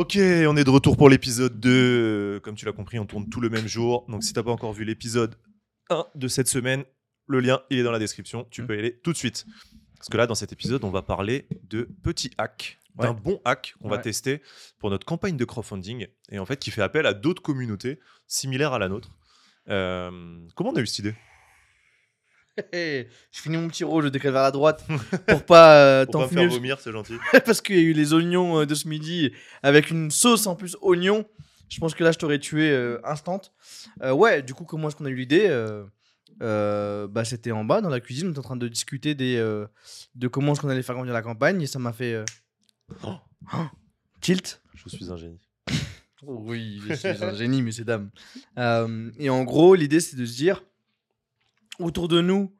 Ok, on est de retour pour l'épisode 2. Comme tu l'as compris, on tourne tout le même jour. Donc si t'as pas encore vu l'épisode 1 de cette semaine, le lien il est dans la description. Tu Mm. peux y aller tout de suite. Parce que là, dans cet épisode, on va parler de petits hacks, d'un Ouais. bon hack qu'on va Ouais. tester pour notre campagne de crowdfunding et en fait qui fait appel à d'autres communautés similaires à la nôtre. Euh, comment on a eu cette idée? je finis mon petit rôle, je décale vers la droite pour pas euh, Pour pas me faire vomir, c'est gentil. parce qu'il y a eu les oignons euh, de ce midi avec une sauce en plus oignon. Je pense que là, je t'aurais tué euh, instant. Euh, ouais, du coup, comment est-ce qu'on a eu l'idée bah, C'était en bas dans la cuisine, on était en train de discuter des, de comment est-ce qu'on allait faire grandir la campagne et ça m'a fait Oh. oh, tilt. Je suis un génie. Oui, je suis un génie, messieurs, dames. Et en gros, l'idée, c'est de se dire, autour de nous,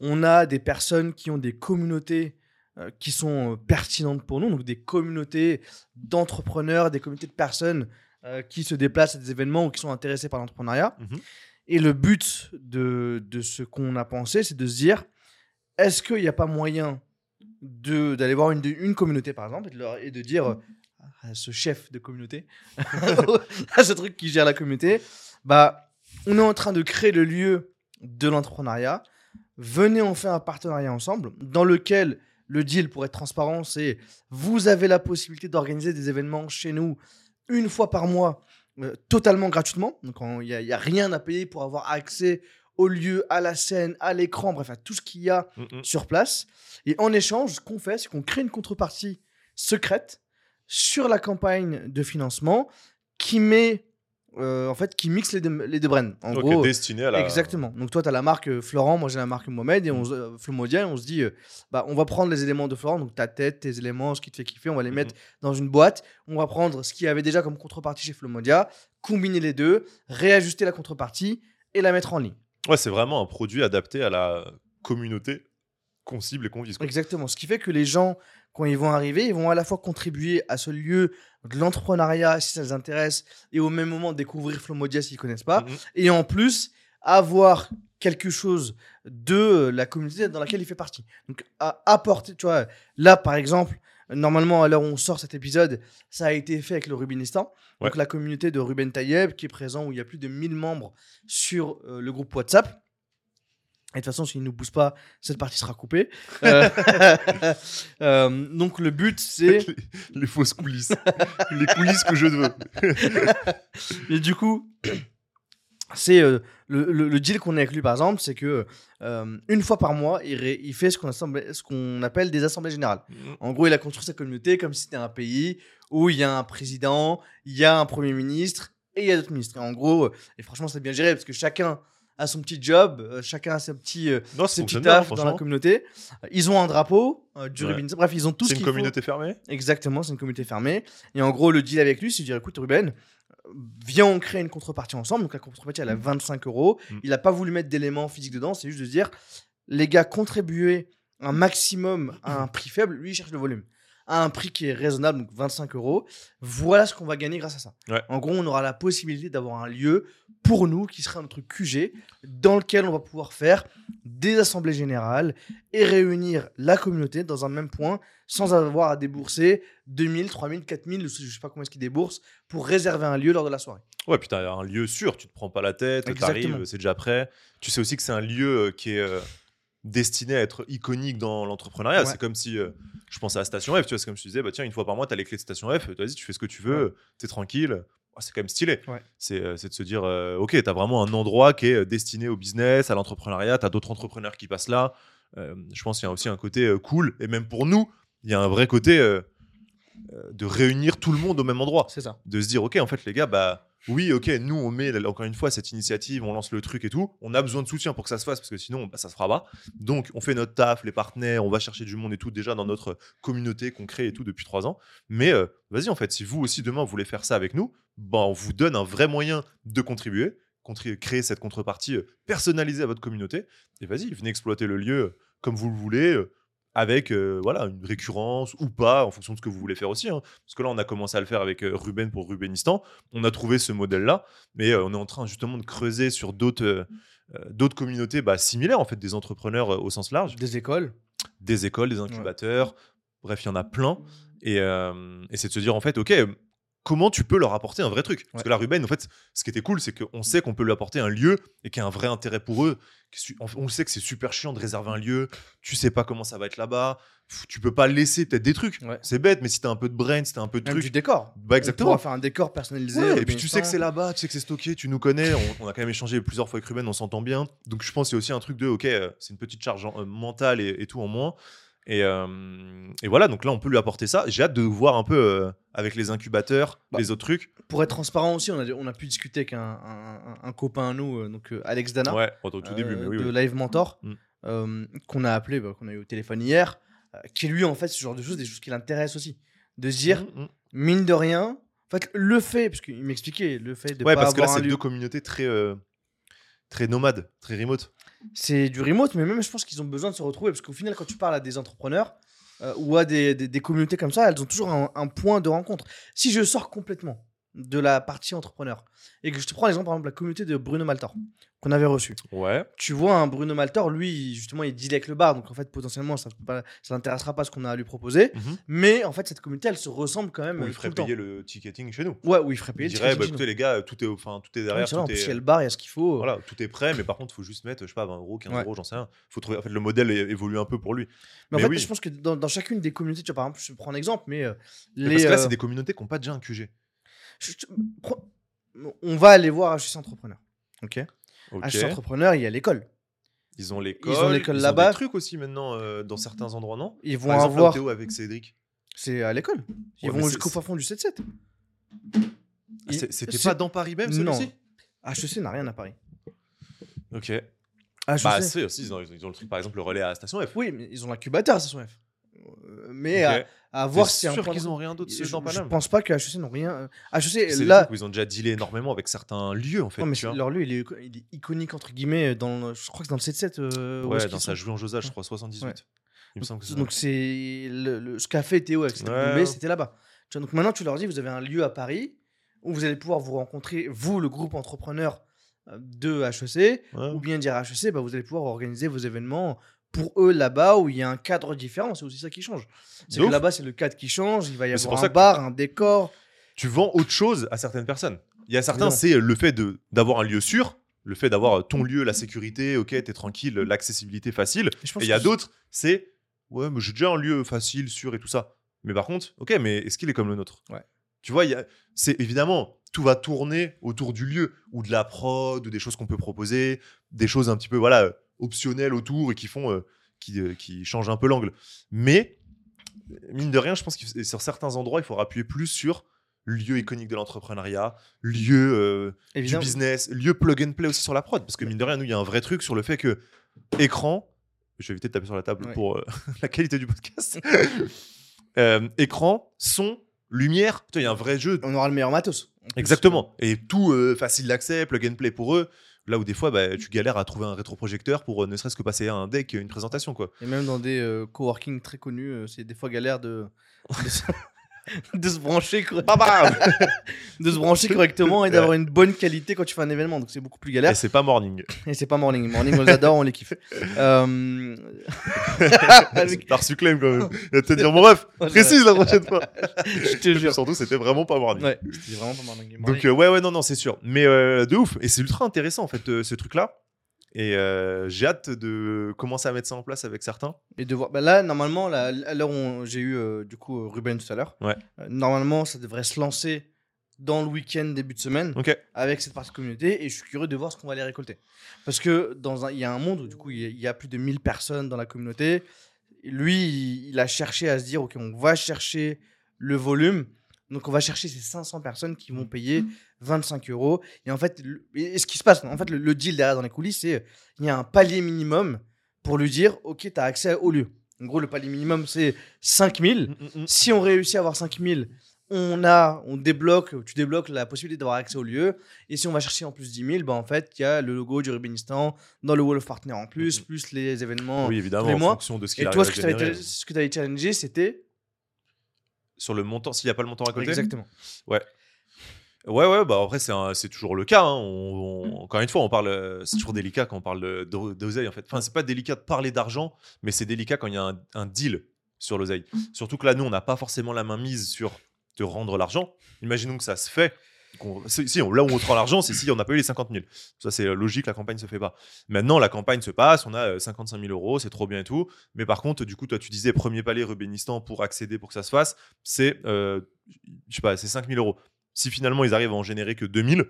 on a des personnes qui ont des communautés euh, qui sont euh, pertinentes pour nous, donc des communautés d'entrepreneurs, des communautés de personnes euh, qui se déplacent à des événements ou qui sont intéressés par l'entrepreneuriat. Mhm. Et le but de, de ce qu'on a pensé, c'est de se dire, est-ce qu'il n'y a pas moyen d'aller voir une, une communauté, par exemple, et de, leur- et de dire à ce chef de communauté, à ce truc qui gère la communauté, bah, on est en train de créer le lieu de l'entrepreneuriat. Venez, on fait un partenariat ensemble dans lequel le deal, pour être transparent, c'est vous avez la possibilité d'organiser des événements chez nous une fois par mois, euh, totalement gratuitement. Donc, il n'y a, rien à payer pour avoir accès au lieu, à la scène, à l'écran, bref, à tout ce qu'il y a Mm, mm. sur place. Et en échange, ce qu'on fait, c'est qu'on crée une contrepartie secrète sur la campagne de financement qui met, euh, en fait, qui mixe les deux, les deux brands. En Ok, gros, destiné à la. Exactement. Donc toi, tu as la marque euh, Florent, moi j'ai la marque Mohamed et on, euh, Flomodia et on se dit, euh, bah, on va prendre les éléments de Florent, donc ta tête, tes éléments, ce qui te fait kiffer, on va les Mhm. mettre dans une boîte. On va prendre ce qu'il y avait déjà comme contrepartie chez Flomodia, combiner les deux, réajuster la contrepartie et la mettre en ligne. Ouais, c'est vraiment un produit adapté à la communauté qu'on cible et qu'on vise. quoi. Exactement. Ce qui fait que les gens, quand ils vont arriver, ils vont à la fois contribuer à ce lieu de l'entrepreneuriat si ça les intéresse et au même moment découvrir Flomodia s'ils connaissent pas. Mhm. et en plus avoir quelque chose de la communauté dans laquelle il fait partie. Donc à apporter, tu vois, là par exemple, normalement à l'heure où on sort cet épisode, ça a été fait avec le Rubinistan, donc Ouais. la communauté de Ruben Tayeb qui est présent où il y a plus de 1000 membres sur euh, le groupe WhatsApp. Et de toute façon, s'il ne nous pousse pas, cette partie sera coupée. Euh, euh, donc le but, c'est... les, les fausses coulisses. les coulisses que je veux. Et du coup, c'est euh, le, le- le deal qu'on a avec lui, par exemple, c'est que une fois par mois, il, ré- il fait ce qu'on assemble- ce qu'on appelle des assemblées générales. En gros, il a construit sa communauté comme si c'était un pays où il y a un président, il y a un premier ministre et il y a d'autres ministres. Et en gros, et franchement, c'est bien géré parce que chacun a son petit job, euh, chacun a ses petits, euh, Non, ses petits tafs dans la communauté. Ils ont un drapeau euh, du Ouais. Ruben. Bref, ils ont tout ce C'est une faut. communauté fermée Exactement, c'est une communauté fermée. Et en gros, le deal avec lui, c'est de dire écoute, Ruben, viens, on crée une contrepartie ensemble. Donc la contrepartie, elle a 25 euros. Mm. Il n'a pas voulu mettre d'éléments physiques dedans, c'est juste de dire les gars, contribuez un maximum à un prix faible. Lui, il cherche le volume. À un prix qui est raisonnable, donc 25 euros. Voilà ce qu'on va gagner grâce à ça. Ouais. En gros, on aura la possibilité d'avoir un lieu pour nous qui sera notre QG dans lequel on va pouvoir faire des assemblées générales et réunir la communauté dans un même point sans avoir à débourser 2000, 3000, 4000, je sais pas combien est-ce qu'ils déboursent pour réserver un lieu lors de la soirée. Ouais, puis un lieu sûr, tu te prends pas la tête, Exactement. t'arrives, c'est déjà prêt. Tu sais aussi que c'est un lieu euh, qui est euh, destiné à être iconique dans l'entrepreneuriat. Ouais. C'est comme si, euh, je pensais à Station F, tu vois, c'est comme si tu disais, bah tiens, une fois par mois, t'as les clés de Station F, vas-y, tu fais ce que tu veux, t'es tranquille. Oh, c'est quand même stylé. Ouais. C'est euh, c'est de se dire, euh, ok, t'as vraiment un endroit qui est destiné au business, à l'entrepreneuriat, t'as d'autres entrepreneurs qui passent là. Euh, je pense qu'il y a aussi un côté cool, et même pour nous, il y a un vrai côté de réunir tout le monde au même endroit C'est ça. de se dire ok en fait les gars bah oui ok nous on met encore une fois cette initiative on lance le truc et tout. On a besoin de soutien pour que ça se fasse parce que sinon bah, ça se fera pas. Donc on fait notre taf les partenaires on va chercher du monde et tout déjà dans notre communauté qu'on crée et tout depuis trois ans. Mais euh, vas-y en fait si vous aussi demain voulez faire ça avec nous bah on vous donne un vrai moyen de contribuer contri- créer cette contrepartie euh, personnalisée à votre communauté. Et vas-y venez exploiter le lieu comme vous le voulez euh, avec euh, voilà une récurrence ou pas en fonction de ce que vous voulez faire aussi hein. parce que là on a commencé à le faire avec euh, Ruben pour Rubenistan. On a trouvé ce modèle là mais euh, on est en train justement de creuser sur d'autres euh, euh, d'autres communautés bah, similaires en fait des entrepreneurs euh, au sens large. Des écoles. des écoles des incubateurs. Bref il y en a plein. Et, euh, et c'est de se dire en fait ok comment tu peux leur apporter un vrai truc Parce Ouais. que là, Ruben, en fait, ce qui était cool, c'est qu'on sait qu'on peut lui apporter un lieu et qu'il y a un vrai intérêt pour eux. On on sait que c'est super chiant de réserver un lieu, tu sais pas comment ça va être là-bas, tu peux pas laisser peut-être des trucs. Ouais. C'est bête, mais si t'as un peu de brain, si t'as un peu de Même trucs. du décor. Bah, On exactement. pourra faire un décor personnalisé. Ouais, et puis tu sais que c'est là-bas, tu sais que c'est stocké, tu nous connais, on, on a quand même échangé plusieurs fois avec Ruben, on s'entend bien. Donc je pense que c'est aussi un truc de, ok, euh, c'est une petite charge euh, mentale et, et tout en moins. Et, euh, et voilà, donc là on peut lui apporter ça. J'ai hâte de voir un peu euh, avec les incubateurs, Bah, les autres trucs. Pour être transparent aussi, on a, on a pu discuter avec un, un- un- un copain à nous, euh, donc Alex Dana. Ouais, au tout début, mais oui. de oui. Live Mentor, Mm. qu'on a appelé, bah, qu'on a eu au téléphone hier, qui lui, en fait, ce genre de choses, des choses qui l'intéressent aussi. De se dire, Mm, mm. mine de rien, en fait, le fait, parce qu'il m'expliquait, le fait de Ouais, pas parce que là c'est deux communautés très, euh, très nomades, très remote. C'est du remote, mais même je pense qu'ils ont besoin de se retrouver, parce qu'au final, quand tu parles à des entrepreneurs euh, ou à des, des- communautés comme ça, elles ont toujours un point de rencontre. Si je sors complètement de la partie entrepreneur, et que je te prends l'exemple, par exemple, la communauté de Bruno Maltor, qu'on avait reçu. Ouais. tu vois un Bruno Maltor, lui, justement, il deal avec le bar, donc en fait, potentiellement, ça ne l'intéressera pas ce qu'on a à lui proposer. Mhm. Mais en fait, cette communauté, elle se ressemble quand même Où euh, il ferait payer le ticketing chez nous. Ouais, où il ferait Il payer le bah, ticketing écoutez chez les gars, tout est, enfin, tout est derrière, vrai, en plus, est, il y a le bar, il y a ce qu'il faut. Voilà, tout est prêt, mais par contre, il faut juste mettre, je sais pas, 20 euros, 15 Ouais. euros, j'en sais rien. Faut trouver, en fait, le modèle évolue un peu pour lui. Mais en fait, oui. je pense que dans, dans chacune des communautés, tu vois, par exemple, je prends un exemple, mais euh, Mais les. Parce que là, euh, c'est des communautés qui n'ont pas déjà un QG. Je- on va aller voir HEC Entrepreneur. Ok? Ok. HEC Entrepreneur, il y a l'école. Ils ont l'école. Ils ont l'école ils là-bas. des trucs aussi maintenant euh, dans certains endroits, non? Ils vont Par exemple, avoir. Théo avec Cédric. C'est à l'école. Ils Ouais, vont jusqu'au fond du 7-7. Ah, C'était pas dans Paris même, Non. celui-ci? HEC n'a rien à Paris. Ok. HEC. Bah, c'est aussi, ils ont, ils ont le truc, par exemple, le relais à la station F. Oui, mais ils ont l'incubateur à Station F. Euh, Mais à, à voir si sûr qu'ils ont rien d'autre je, dans je pense pas que HEC n'ont rien. euh, HEC, C'est là. où ils ont déjà dealé énormément avec certains lieux, en fait. non, mais tu c'est- vois. leur lieu, il est, il est iconique, entre guillemets, dans, le- je crois que c'est dans le 7-7. euh, Ouais, dans sa jouée en Josage, je crois, 78. Ouais. Il me semble que. Donc, c'est le, le- ce qu'a fait Théo avec Ouais. C'était là-bas. Donc, maintenant, tu leur dis, vous avez un lieu à Paris où vous allez pouvoir vous rencontrer, vous, le groupe entrepreneur euh, de HEC, Ouais. ou bien dire HEC, bah, vous allez pouvoir organiser vos événements pour eux là-bas où il y a un cadre différent. C'est aussi ça qui change. C'est que là-bas, c'est le cadre qui change. Il va y Mais avoir un que- bar, un décor. tu vends autre chose à certaines personnes. Il y a certains, c'est le fait de d'avoir un lieu sûr, le fait d'avoir ton lieu, la sécurité, ok, t'es tranquille, l'accessibilité facile. Et il y a d'autres, c'est ouais, mais j'ai déjà un lieu facile, sûr et tout ça. Mais par contre, ok, mais est-ce qu'il est comme le nôtre? Ouais. Tu vois, c'est évidemment tout va tourner autour du lieu ou de la prod ou des choses qu'on peut proposer, des choses un petit peu voilà optionnelles autour et qui font euh, qui, euh, qui changent un peu l'angle. Mais mine de rien, je pense que sur certains endroits, il faudra appuyer plus sur lieu iconique de l'entrepreneuriat, lieu euh, du business, lieu plug and play aussi sur la prod. Parce que mine de rien, nous, il y a un vrai truc sur le fait que écran, je vais éviter de taper sur la table Ouais. pour euh, la qualité du podcast, Euh, écran, son, lumière, il y a un vrai jeu. On aura le meilleur matos. Exactement. Et tout facile d'accès, plug and play pour eux. Là où des fois, bah, tu galères à trouver un rétroprojecteur pour euh, ne serait-ce que passer un deck, une présentation. quoi. Et même dans des euh, coworking très connus, euh, c'est des fois galère de, de se brancher, de se brancher correctement et d'avoir une bonne qualité quand tu fais un événement. Donc c'est beaucoup plus Et galère. c'est pas morning. Et c'est pas morning. Morning, on les adore, on les kiffe. Euh, T'as reçu claim quand même. Il va te dire, mon ref, précise la prochaine fois. je te jure. Surtout, c'était vraiment pas morning. Ouais, c'était vraiment pas morning. Donc euh, ouais ouais non non c'est sûr mais euh, de ouf et c'est ultra intéressant en fait euh, ce truc là et euh, j'ai hâte de commencer à mettre ça en place avec certains Et de voir. Bah là, normalement, là, à l'heure où j'ai eu euh, du coup euh, Ruben tout à l'heure, Ouais. euh, normalement, ça devrait se lancer dans le week-end, début de semaine, ok avec cette partie communauté. Et je suis curieux de voir ce qu'on va aller récolter. Parce que dans un, il y a un monde où du coup, il y a- il y, a plus de 1000 personnes dans la communauté. Lui, il, il a cherché à se dire, ok, on va chercher le volume. Donc, on va chercher ces 500 personnes qui vont payer 25 euros. Et en fait, le- et ce qui se passe, en fait, le, le deal derrière dans les coulisses, c'est il y a un palier minimum pour lui dire, ok, tu as accès au lieu. En gros, le palier minimum, c'est 5000. Mm, Si on réussit à avoir 5000, on a, on débloque, tu débloques la possibilité d'avoir accès au lieu. Et si on va chercher en plus 10 000, bah en fait, il y a le logo du Rubenistan dans le Wall of Partner en plus, Mhm. plus les événements. oui évidemment les en mois. fonction de ce qu'il Et toi, ce que tu avais challengé, c'était. sur le montant s'il n'y a pas le montant à côté? Exactement. ouais ouais bah après c'est un- c'est toujours le cas hein. On- on- encore une fois on parle euh, c'est toujours délicat quand on parle de- de- d'oseille en fait enfin c'est pas délicat de parler d'argent mais c'est délicat quand il y a un, un deal sur l'oseille surtout que là nous on n'a pas forcément la main mise sur te rendre l'argent. Imaginons que ça se fait. qu'on- Si, si, on- là où on te rend l'argent, c'est si on n'a pas eu les 50 000. Ça, c'est logique, la campagne se fait pas. Maintenant, la campagne se passe, on a euh, 55 000 euros, c'est trop bien et tout. Mais par contre, du coup, toi, tu disais premier palier Rubénistan pour accéder, pour que ça se fasse, c'est, euh, je sais pas, c'est 5 000 euros. Si finalement ils arrivent à en générer que 2 000,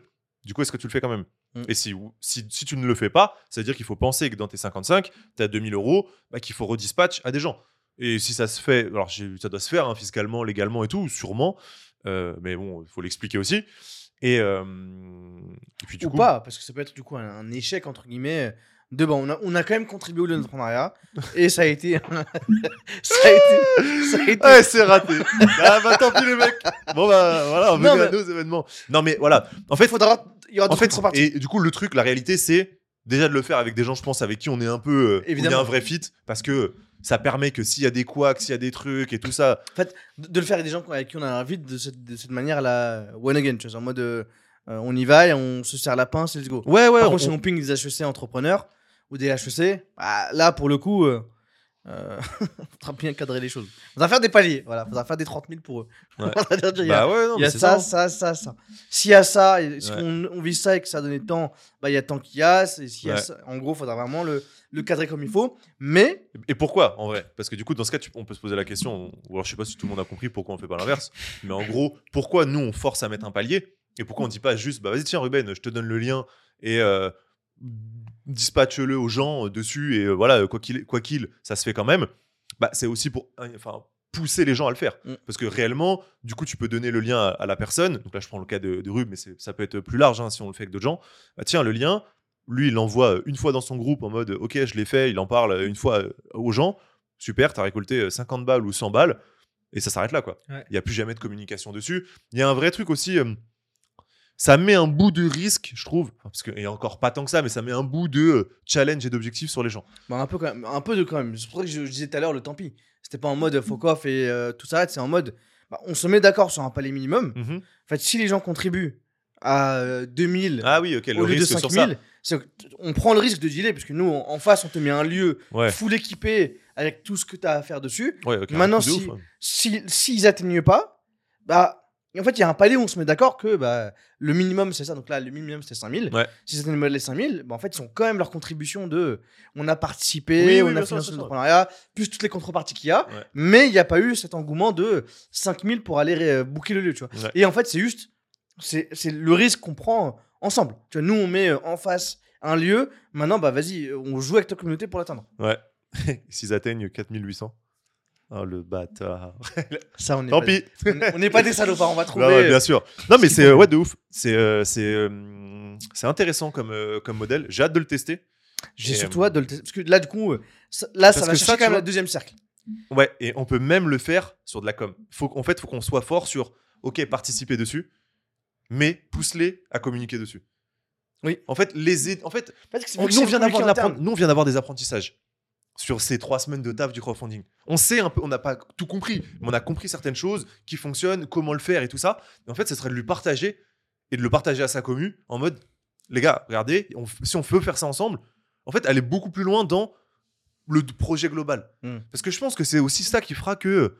du coup, est-ce que tu le fais quand même? Mm. Et si, si, si tu ne le fais pas, ça veut dire qu'il faut penser que dans tes 55, tu as 2 000 euros, bah, qu'il faut redispatch à des gens. Et si ça se fait, alors ça doit se faire hein, fiscalement, légalement et tout, sûrement, euh, mais bon, il faut l'expliquer aussi. Et, euh, et puis du Ou coup, pas, parce que ça peut être du coup un, un échec, entre guillemets. De bon, on a, on a quand même contribué au l'entrepreneuriat et ça a été. ça a été. Ça a été Ouais, c'est raté. ah bah tant pis les mecs. Bon bah voilà, on veut à mais- nos événements. Non mais voilà. En fait, il faudra. Il y aura en fait, et du coup le truc, la réalité, c'est déjà de le faire avec des gens, je pense, avec qui on est un peu, euh, où il y a Évidemment. un vrai fit, parce que ça permet que s'il y a des couacs, s'il y a des trucs et tout ça, En fait, de, le faire avec des gens avec qui on a un vide de cette, de cette manière là, one again, tu vois, en mode euh, on y va et on se serre la pince, let's go. ouais ouais. Par on- contre, si on ping des HEC entrepreneurs ou des HEC, bah, là pour le coup, euh, euh, faudra bien cadrer les choses. Faudra faire des paliers, voilà, faudra faire des 30 000 pour eux. Ouais. Faudra dire, il y a, bah ouais, non, il y a ça, ça. ça, ça, ça. S'il y a ça, et si Ouais. on, on vit ça et que ça a donné tant, bah il y a tant qu'il y a. y ça- en gros, faudra vraiment le, le cadrer comme il faut. Mais Et pourquoi en vrai? Parce que du coup, dans ce cas, tu- on peut se poser la question, ou alors je sais pas si tout le monde a compris pourquoi on fait pas l'inverse, mais en gros, pourquoi nous on force à mettre un palier? Et pourquoi on dit pas juste, bah vas-y tiens Ruben, je te donne le lien et euh, dispatche-le aux gens euh, dessus et euh, voilà, quoi qu'il quoi qu'il, ça se fait quand même. Bah c'est aussi pour, euh, enfin pousser les gens à le faire. Mm. parce que réellement du coup tu peux donner le lien à, à la personne. Donc là je prends le cas de, de Rub mais ça peut être plus large hein, si on le fait avec d'autres gens. Bah, tiens le lien lui il l'envoie une fois dans son groupe en mode ok je l'ai fait il en parle une fois aux gens. Super t'as récolté euh, 50 balles ou 100 balles. Et ça s'arrête là quoi. Il Ouais. n'y a plus jamais de communication dessus. Il y a un vrai truc aussi ça met un bout de risque je trouve parce que et encore pas tant que ça mais ça met un bout de euh, challenge et d'objectif sur les gens bah, un peu quand même, un peu de quand même. C'est pour ça que je, je disais tout à l'heure le tant pis. C'était pas en mode fuck off et euh, tout ça. C'est en mode bah, on se met d'accord sur un palier minimum. Mhm. En fait, si les gens contribuent à euh, 2000 ah oui ok le au lieu de risque sur ça 5000, c'est que t- on prend le risque de dealer parce que nous en en face on te met un lieu ouais full équipé avec tout ce que tu as à faire dessus. ouais Maintenant, de si- ouf. Si s'ils atteignent pas, bah en fait il y a un palier où on se met d'accord que bah, le minimum c'est ça. Donc là le minimum c'est 5000. Ouais. Si c'était les 5000, bah, en fait ils ont quand même leur contribution de on a participé, Oui, oui, on bien a financé l'entrepreneuriat, plus toutes les contreparties qu'il y a. Ouais. Mais il n'y a pas eu cet engouement de 5000 pour aller booker le lieu, tu vois. Ouais. Et en fait, c'est juste, c'est c'est le risque qu'on prend ensemble. Tu vois, nous, on met euh, en face un lieu. Maintenant, bah vas-y, on joue avec ta communauté pour l'atteindre. Ouais. S'ils atteignent 4800. Oh le bâtard. Ça, on est Tant pas, pis. on- n'est pas des salopards, on va trouver. Bah ouais, bien sûr. Non mais ce c'est euh, ouais de ouf. C'est euh, c'est euh, c'est intéressant comme euh, comme modèle. J'ai hâte de le tester. J'ai Et, surtout hâte de le tester. Parce que là, du coup, ça- là, ça va chercher ça, quand même tu vois- le deuxième cercle. Ouais, et on peut même le faire sur de la com. Faut en fait, faut qu'on soit fort sur OK, participer dessus, mais pousse-les à communiquer dessus. Oui. En fait, les en fait, Parce que c'est- nous, on vient d'avoir nous, on vient d'avoir des apprentissages sur ces trois semaines de taf du crowdfunding. On sait un peu, on n'a pas tout compris, mais on a compris certaines choses qui fonctionnent, comment le faire et tout ça. Et en fait, ce serait de lui partager et de le partager à sa commu en mode, les gars, regardez, on si on veut faire ça ensemble, en fait, aller beaucoup plus loin dans le projet global. Mm. Parce que je pense que c'est aussi ça qui fera que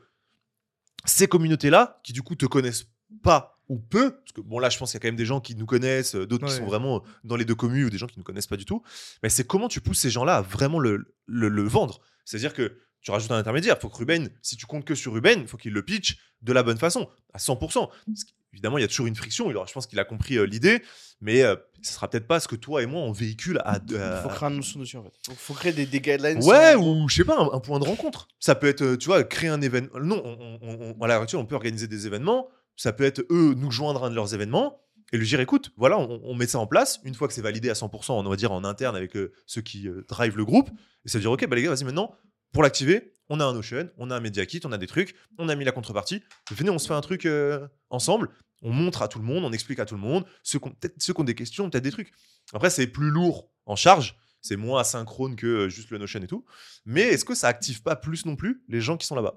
ces communautés-là, qui du coup te connaissent pas ou peu, parce que bon là je pense qu'il y a quand même des gens qui nous connaissent, euh, d'autres qui sont vraiment dans les deux communes ou des gens qui ne connaissent pas du tout, mais c'est comment tu pousses ces gens-là à vraiment le, le, le vendre? C'est-à-dire que tu rajoutes un intermédiaire, il faut que Ruben, si tu comptes que sur Ruben, il faut qu'il le pitch de la bonne façon, à 100%. Parce qu'évidemment, il y a toujours une friction, alors je pense qu'il a compris euh, l'idée, mais euh, ce sera peut-être pas ce que toi et moi on véhicule à... Il faut créer une notion dessus, en fait. Faut, faut créer des, des guidelines. Ouais, ou je sais pas, un, un point de rencontre. Ça peut être, euh, tu vois, créer un événement. Non, on, on, on- à l'heure actuelle, on peut organiser des événements. Ça peut être eux nous joindre à un de leurs événements et lui dire écoute, voilà, on, met ça en place. Une fois que c'est validé à 100%, on va dire en interne avec euh, ceux qui euh, drive le groupe. Et ça veut dire ok, bah les gars, vas-y maintenant, pour l'activer, on a un Notion, on a un Media Kit, on a des trucs, on a mis la contrepartie. Venez, on se fait un truc euh, ensemble. On montre à tout le monde, on explique à tout le monde. Ceux qui ont, peut-être ceux qui ont des questions, peut-être des trucs. Après, c'est plus lourd en charge. C'est moins asynchrone que euh, juste le Notion et tout. Mais est-ce que ça active pas plus non plus les gens qui sont là-bas?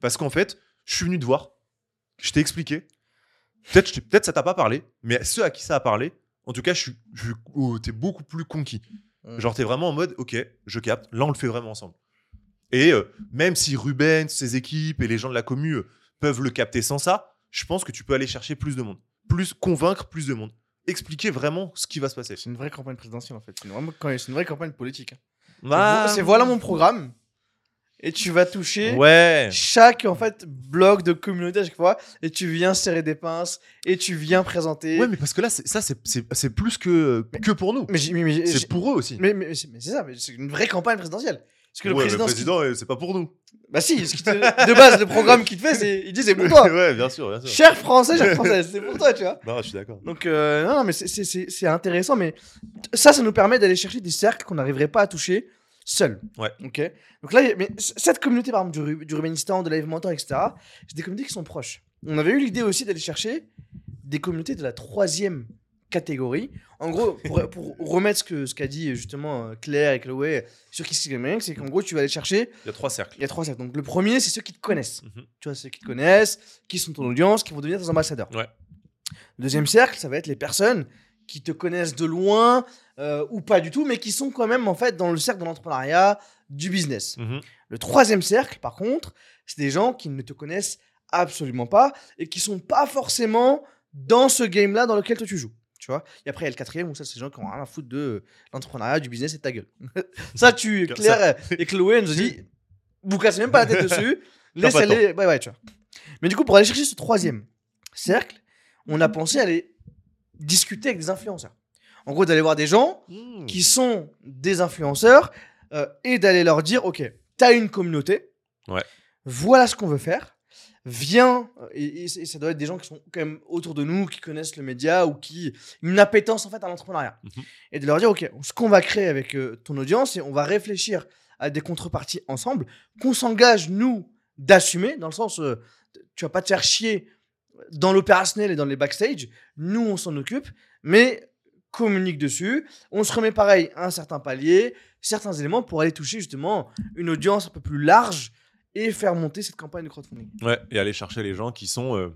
Parce qu'en fait, je suis venu te voir, je t'ai expliqué. Peut-être je peut-être ça t'a pas parlé, mais ceux à qui ça a parlé, en tout cas, je suis, je oh, t'es beaucoup plus conquis. Mm. Genre, t'es vraiment en mode, ok, je capte, là, on le fait vraiment ensemble. Et euh, même si Ruben, ses équipes et les gens de la commu euh, peuvent le capter sans ça, je pense que tu peux aller chercher plus de monde. Plus convaincre plus de monde. Expliquer vraiment ce qui va se passer. C'est une vraie campagne présidentielle en fait. C'est une, vraie campagne politique. hein. Ah, C'est voilà mon programme. Et tu vas toucher Ouais. chaque en fait bloc de communauté à chaque fois. Et tu viens serrer des pinces. Et tu viens présenter. Ouais, mais parce que là, ça, c'est- plus que, que pour nous. mais C'est pour eux aussi. mais, mais- mais c'est ça. mais C'est une vraie campagne présidentielle. Parce que le Ouais, président. le euh, c'est pas pour nous. Bah si. ce qu'il te- De base, le programme qu'il te fait, c'est il dit c'est pour toi. ouais, bien sûr, bien sûr. Cher français, cher française, c'est pour toi, tu vois. Non, je suis d'accord. Donc, euh, non, non, mais c'est intéressant. Mais ça, ça nous permet d'aller chercher des cercles qu'on n'arriverait pas à toucher seul. Ouais. Ok. Donc là, mais cette communauté, par exemple, du, du Rubenistan, de Live Mentor, etc., c'est des communautés qui sont proches. On avait eu l'idée aussi d'aller chercher des communautés de la troisième catégorie. En gros, pour, pour remettre ce que ce qu'a dit justement euh, Claire et Chloé sur qui c'est c'est qu'en gros, tu vas aller chercher. Il y a trois cercles. Il y a trois cercles. Donc le premier, c'est ceux qui te connaissent. Mhm. Tu vois, ceux qui te connaissent, qui sont ton audience, qui vont devenir tes ambassadeurs. Ouais. Le deuxième cercle, ça va être les personnes qui te connaissent de loin euh, ou pas du tout, mais qui sont quand même en fait dans le cercle de l'entrepreneuriat, du business. Mhm. Le troisième cercle, par contre, c'est des gens qui ne te connaissent absolument pas et qui sont pas forcément dans ce game-là dans lequel toi tu joues. Tu vois Et après, il y a le quatrième où ça, c'est des gens qui ont rien à foutre de euh, l'entrepreneuriat, du business et de ta gueule. ça, tu, Claire et Chloé nous ont dit vous cassez même pas la tête dessus, laissez-les. Ouais, ouais, tu vois. Mais du coup, pour aller chercher ce troisième cercle, on a pensé aller discuter avec des influenceurs. En gros, d'aller voir des gens Mmh. qui sont des influenceurs euh, et d'aller leur dire ok t'as une communauté Ouais. voilà ce qu'on veut faire viens euh, et, ça doit être des gens qui sont quand même autour de nous qui connaissent le média ou qui une appétence en fait à l'entrepreneuriat Mhm. et de leur dire ok ce qu'on va créer avec euh, ton audience et on va réfléchir à des contreparties ensemble qu'on s'engage nous d'assumer dans le sens euh, tu vas pas te faire chier dans l'opérationnel et dans les backstage nous on s'en occupe mais communique dessus. On se remet pareil à un certain palier, certains éléments pour aller toucher justement une audience un peu plus large et faire monter cette campagne de crowdfunding. Ouais, et aller chercher les gens qui sont. Euh,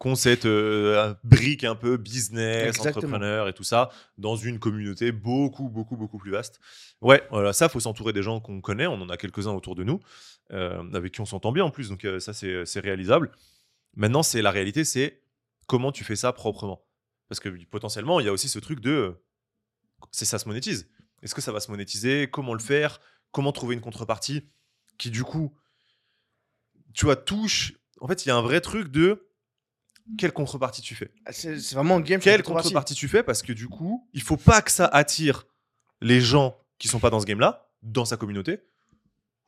qui ont cette euh, brique un peu business, Exactement. entrepreneur et tout ça, dans une communauté beaucoup, beaucoup, beaucoup plus vaste. Ouais, voilà, ça, faut s'entourer des gens qu'on connaît. On en a quelques-uns autour de nous, euh, avec qui on s'entend bien en plus. Donc, euh, ça, c'est réalisable. Maintenant, c'est la réalité, c'est comment tu fais ça proprement. Parce que potentiellement, il y a aussi ce truc de. euh, C'est ça se monétise. Est-ce que ça va se monétiser? Comment le faire? Comment trouver une contrepartie qui, du coup, tu vois, touche? En fait, il y a un vrai truc de quelle contrepartie tu fais. Ah, C'est vraiment un game. Quelle sur controversie. contrepartie tu fais? Parce que du coup, il faut pas que ça attire les gens qui sont pas dans ce game-là, dans sa communauté.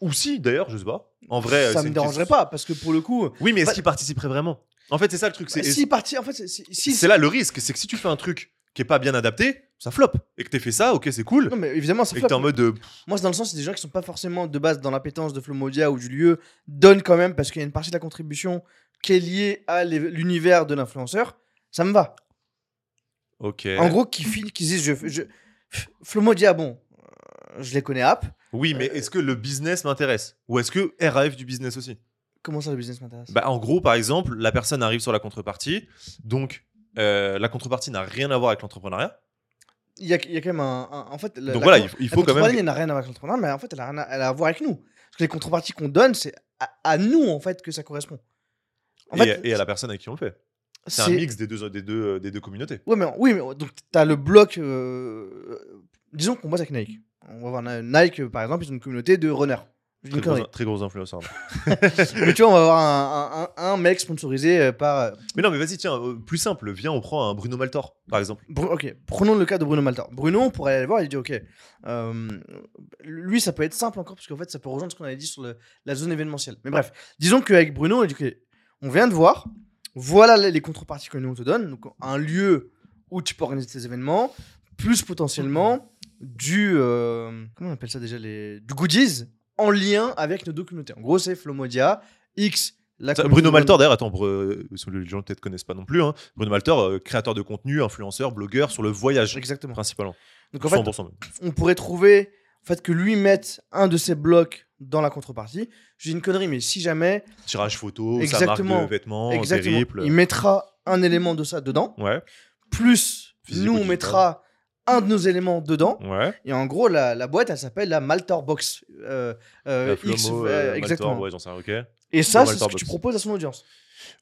Ou si, d'ailleurs, je sais pas. En vrai, Ça c'est me dérangerait question- pas parce que pour le coup, Oui, mais est-ce Bah- qu'ils participeraient vraiment? En fait, c'est ça le truc. C'est si parti, en fait, c'est- si, si- c'est là le risque. C'est que si tu fais un truc qui est pas bien adapté, ça flop. Et que t'aies fait ça, ok, c'est cool. non mais évidemment ça Et que t'es flop. en mode. euh, Moi c'est dans le sens c'est des gens qui sont pas forcément de base dans l'appétence de Flomodia ou du lieu donnent quand même parce qu'il y a une partie de la contribution qui est liée à l'univers de l'influenceur. Ça me va. ok. En gros, qui filent, qui disent je, je Flomodia bon, euh, je les connais app. Oui, mais Euh, est-ce que le business m'intéresse? Ou est-ce que RAF du business aussi? Comment ça le business m'intéresse? Bah, en gros, par exemple, la personne arrive sur la contrepartie, donc euh, la contrepartie n'a rien à voir avec l'entrepreneuriat. il y, a, il y a quand même un, un- en fait la, Donc la voilà, il faut, il la faut quand contrepartie même. n'a rien à voir avec l'entrepreneuriat, mais en fait elle a, rien à, elle a à voir avec nous. Parce que les contreparties qu'on donne, c'est à, à nous en fait que ça correspond. En et, fait, et à la personne avec qui on le fait. C'est un mix des deux, des deux, des deux communautés. Ouais, mais oui, mais donc t'as le bloc. euh, disons qu'on bosse avec Nike. On va voir Nike, par exemple, ils ont une communauté de runners. Très gros, très gros influenceurs. mais tu vois, on va avoir un, un- un- un mec sponsorisé euh, par. euh, mais non, mais vas-y, tiens, euh, plus simple, viens, on prend un Bruno Maltor, par exemple. Bru- ok, prenons le cas de Bruno Maltor. Bruno, on pourrait aller le voir, il dit ok. euh, lui, ça peut être simple encore, parce qu'en fait, ça peut rejoindre ce qu'on avait dit sur le- la zone événementielle. Mais bref, disons qu'avec Bruno, il dit ok, on vient de voir, voilà les, les contreparties que nous on te donne. Donc, un lieu où tu peux organiser tes événements, plus potentiellement du. euh, comment on appelle ça déjà les, Du goodies en lien avec nos communautés. En gros, c'est Flomodia, X, la Ça, communauté Bruno Maltor, d'ailleurs, attends, pour, euh, parce que les gens peut-être connaissent pas non plus. hein. Bruno Maltor, euh, créateur de contenu, influenceur, blogueur sur le voyage, Exactement. principalement. Donc en fait, 100% même. on pourrait trouver en fait que lui mette un de ses blocs dans la contrepartie. J'ai une connerie, mais si jamais, Tirage photo, sa Exactement. de vêtements, exactement, périple. il mettra un élément de ça dedans, Ouais, plus Physique nous ou on digital. mettra un de nos éléments dedans. ouais. Et en gros, la, la boîte, elle s'appelle la Maltor Box euh, euh, La Flomo, X, euh, euh, Maltor, exactement. ouais, j'en sais ok. Et ça, c'est ce que tu proposes à son audience.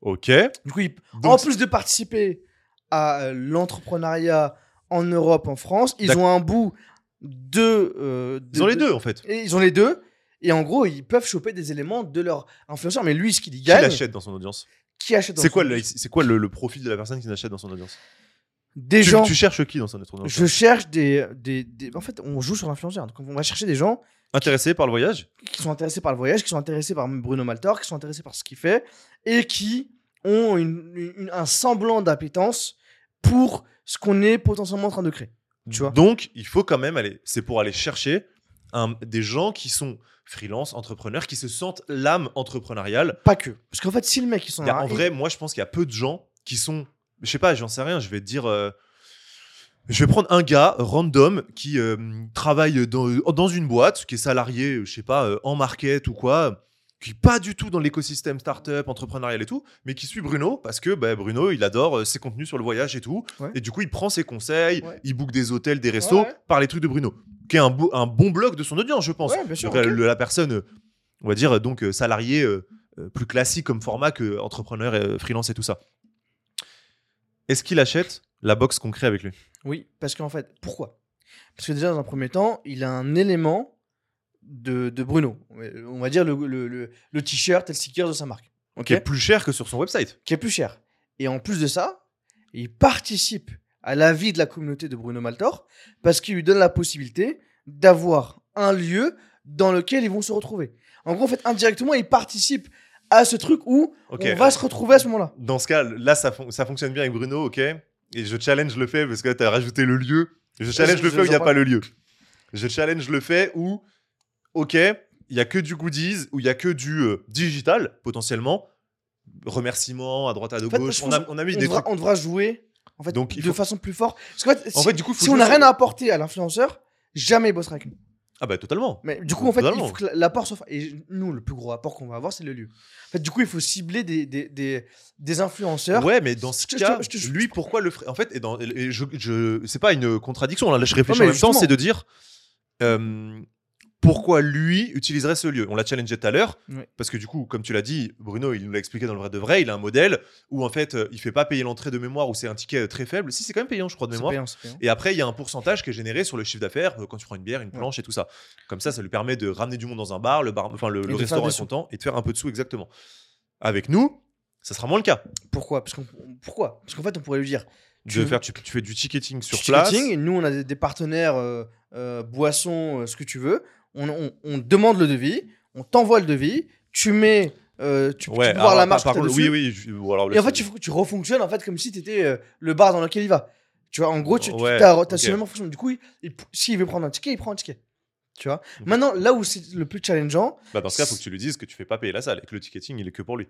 Ok. Du coup, Donc, en plus de participer à euh, l'entrepreneuriat en Europe, en France, ils ont un bout de, euh, de- ils ont les de- deux en fait. Et ils ont les deux. Et en gros, ils peuvent choper des éléments de leur influenceur. Mais lui, ce qu'il y Qui gagne, l'achète dans son audience? qui achète dans C'est son quoi, le, c'est quoi le, le profil de la personne qui l'achète dans son audience? Des tu, gens. tu cherches qui dans son audience Je cherche des, des, des- En fait, on joue sur l'influenceur. Donc, on va chercher des gens Intéressé par le voyage? qui sont intéressés par le voyage, qui sont intéressés par Bruno Maltor, qui sont intéressés par ce qu'il fait et qui ont une- une- un semblant d'appétence pour ce qu'on est potentiellement en train de créer. Tu vois? Donc, il faut quand même aller. C'est pour aller chercher un- des gens qui sont freelance, entrepreneurs, qui se sentent l'âme entrepreneuriale. Pas que. Parce qu'en fait, si le mec, ils sont y a- en vrai, moi, je pense qu'il y a peu de gens qui sont. Je sais pas, j'en sais rien. Je vais te dire. euh, je vais prendre un gars random qui euh, travaille dans, dans une boîte, qui est salarié, je sais pas, euh, en market ou quoi, qui est pas du tout dans l'écosystème startup, entrepreneurial et tout, mais qui suit Bruno parce que bah, Bruno, il adore euh, ses contenus sur le voyage et tout. Ouais. Et du coup, il prend ses conseils, Ouais. il book des hôtels, des restos Ouais, par les trucs de Bruno, qui est un, bon blog de son audience, je pense. Sûr. La- la personne, euh, on va dire, euh, donc euh, salarié euh, euh, plus classique comme format que entrepreneur, et, euh, freelance et tout ça. Est-ce qu'il achète la box qu'on crée avec lui? Oui, parce qu'en fait, pourquoi? Parce que déjà, dans un premier temps, il a un élément de, de Bruno. On va dire le, le, le- le t-shirt et le sticker de sa marque. ok? Qui est plus cher que sur son website. qui est plus cher. Et en plus de ça, il participe à la vie de la communauté de Bruno Maltor parce qu'il lui donne la possibilité d'avoir un lieu dans lequel ils vont se retrouver. En gros, en fait, indirectement, il participe à ce truc où on va se retrouver à ce moment-là. Dans ce cas, là, ça, fon- ça fonctionne bien avec Bruno, ok Et je challenge le fait parce que tu as rajouté le lieu. Je challenge je- le je fait où il n'y a pas le lieu. Je challenge le fait où, ok, il y a que du goodies, où il y a que du euh, digital, potentiellement. Remerciements à droite à En fait, gauche. on, a, on a mis On des devra, trucs. on devra jouer en fait, Donc, de faut- façon plus forte. Parce qu'en fait, En si, fait, du coup, si on n'a rien à apporter à l'influenceur, jamais il bossera avec nous. Ah bah totalement. Mais du coup, en fait, il faut que l'apport soit. Et nous, le plus gros apport qu'on va avoir, c'est le lieu. En fait, du coup, il faut cibler des, des, des, des influenceurs. Ouais, mais dans ce Je cas, je lui, pourquoi le ferait? En fait, et dans, et je, je, c'est pas une contradiction. Là, je réfléchis Non, en même temps, c'est de dire euh, pourquoi lui utiliserait ce lieu. On l'a challengé tout à l'heure, parce que du coup, comme tu l'as dit, Bruno, il nous l'a expliqué dans le vrai de vrai. Il a un modèle où en fait, euh, il fait pas payer l'entrée de mémoire, où c'est un ticket euh, très faible. Si c'est quand même payant, je crois de mémoire. payant, c'est payant. Et après, il y a un pourcentage qui est généré sur le chiffre d'affaires euh, quand tu prends une bière, une Ouais. planche et tout ça. Comme ça, ça lui permet de ramener du monde dans un bar, le, bar, enfin, le, le restaurant est content et de faire un peu de sous exactement. Avec nous, ça sera moins le cas. Pourquoi? Parce qu'on pourquoi? Parce qu'en fait, on pourrait lui dire Tu- faire, tu, tu fais du ticketing sur du place. ticketing, et nous, on a des, des partenaires euh, euh, boissons, euh, ce que tu veux. On, on- on demande le devis, on t'envoie le devis, tu mets, euh, tu, tu Ouais, peux voir alors, la marche par contre, oui, oui. je- ou alors le- Et en fait, tu, tu refonctionnes en fait comme si tu étais le bar dans lequel il va. Tu vois, en gros, tu, tu Ouais, t'as, t'as ok. ce même fonctionnement. Du coup, il- il- s'il veut prendre un ticket, il prend un ticket. Tu vois? Maintenant, là où c'est le plus challengeant, Bah, dans ce cas, il faut que tu lui dises que tu fais pas payer la salle et que le ticketing, il est que pour lui.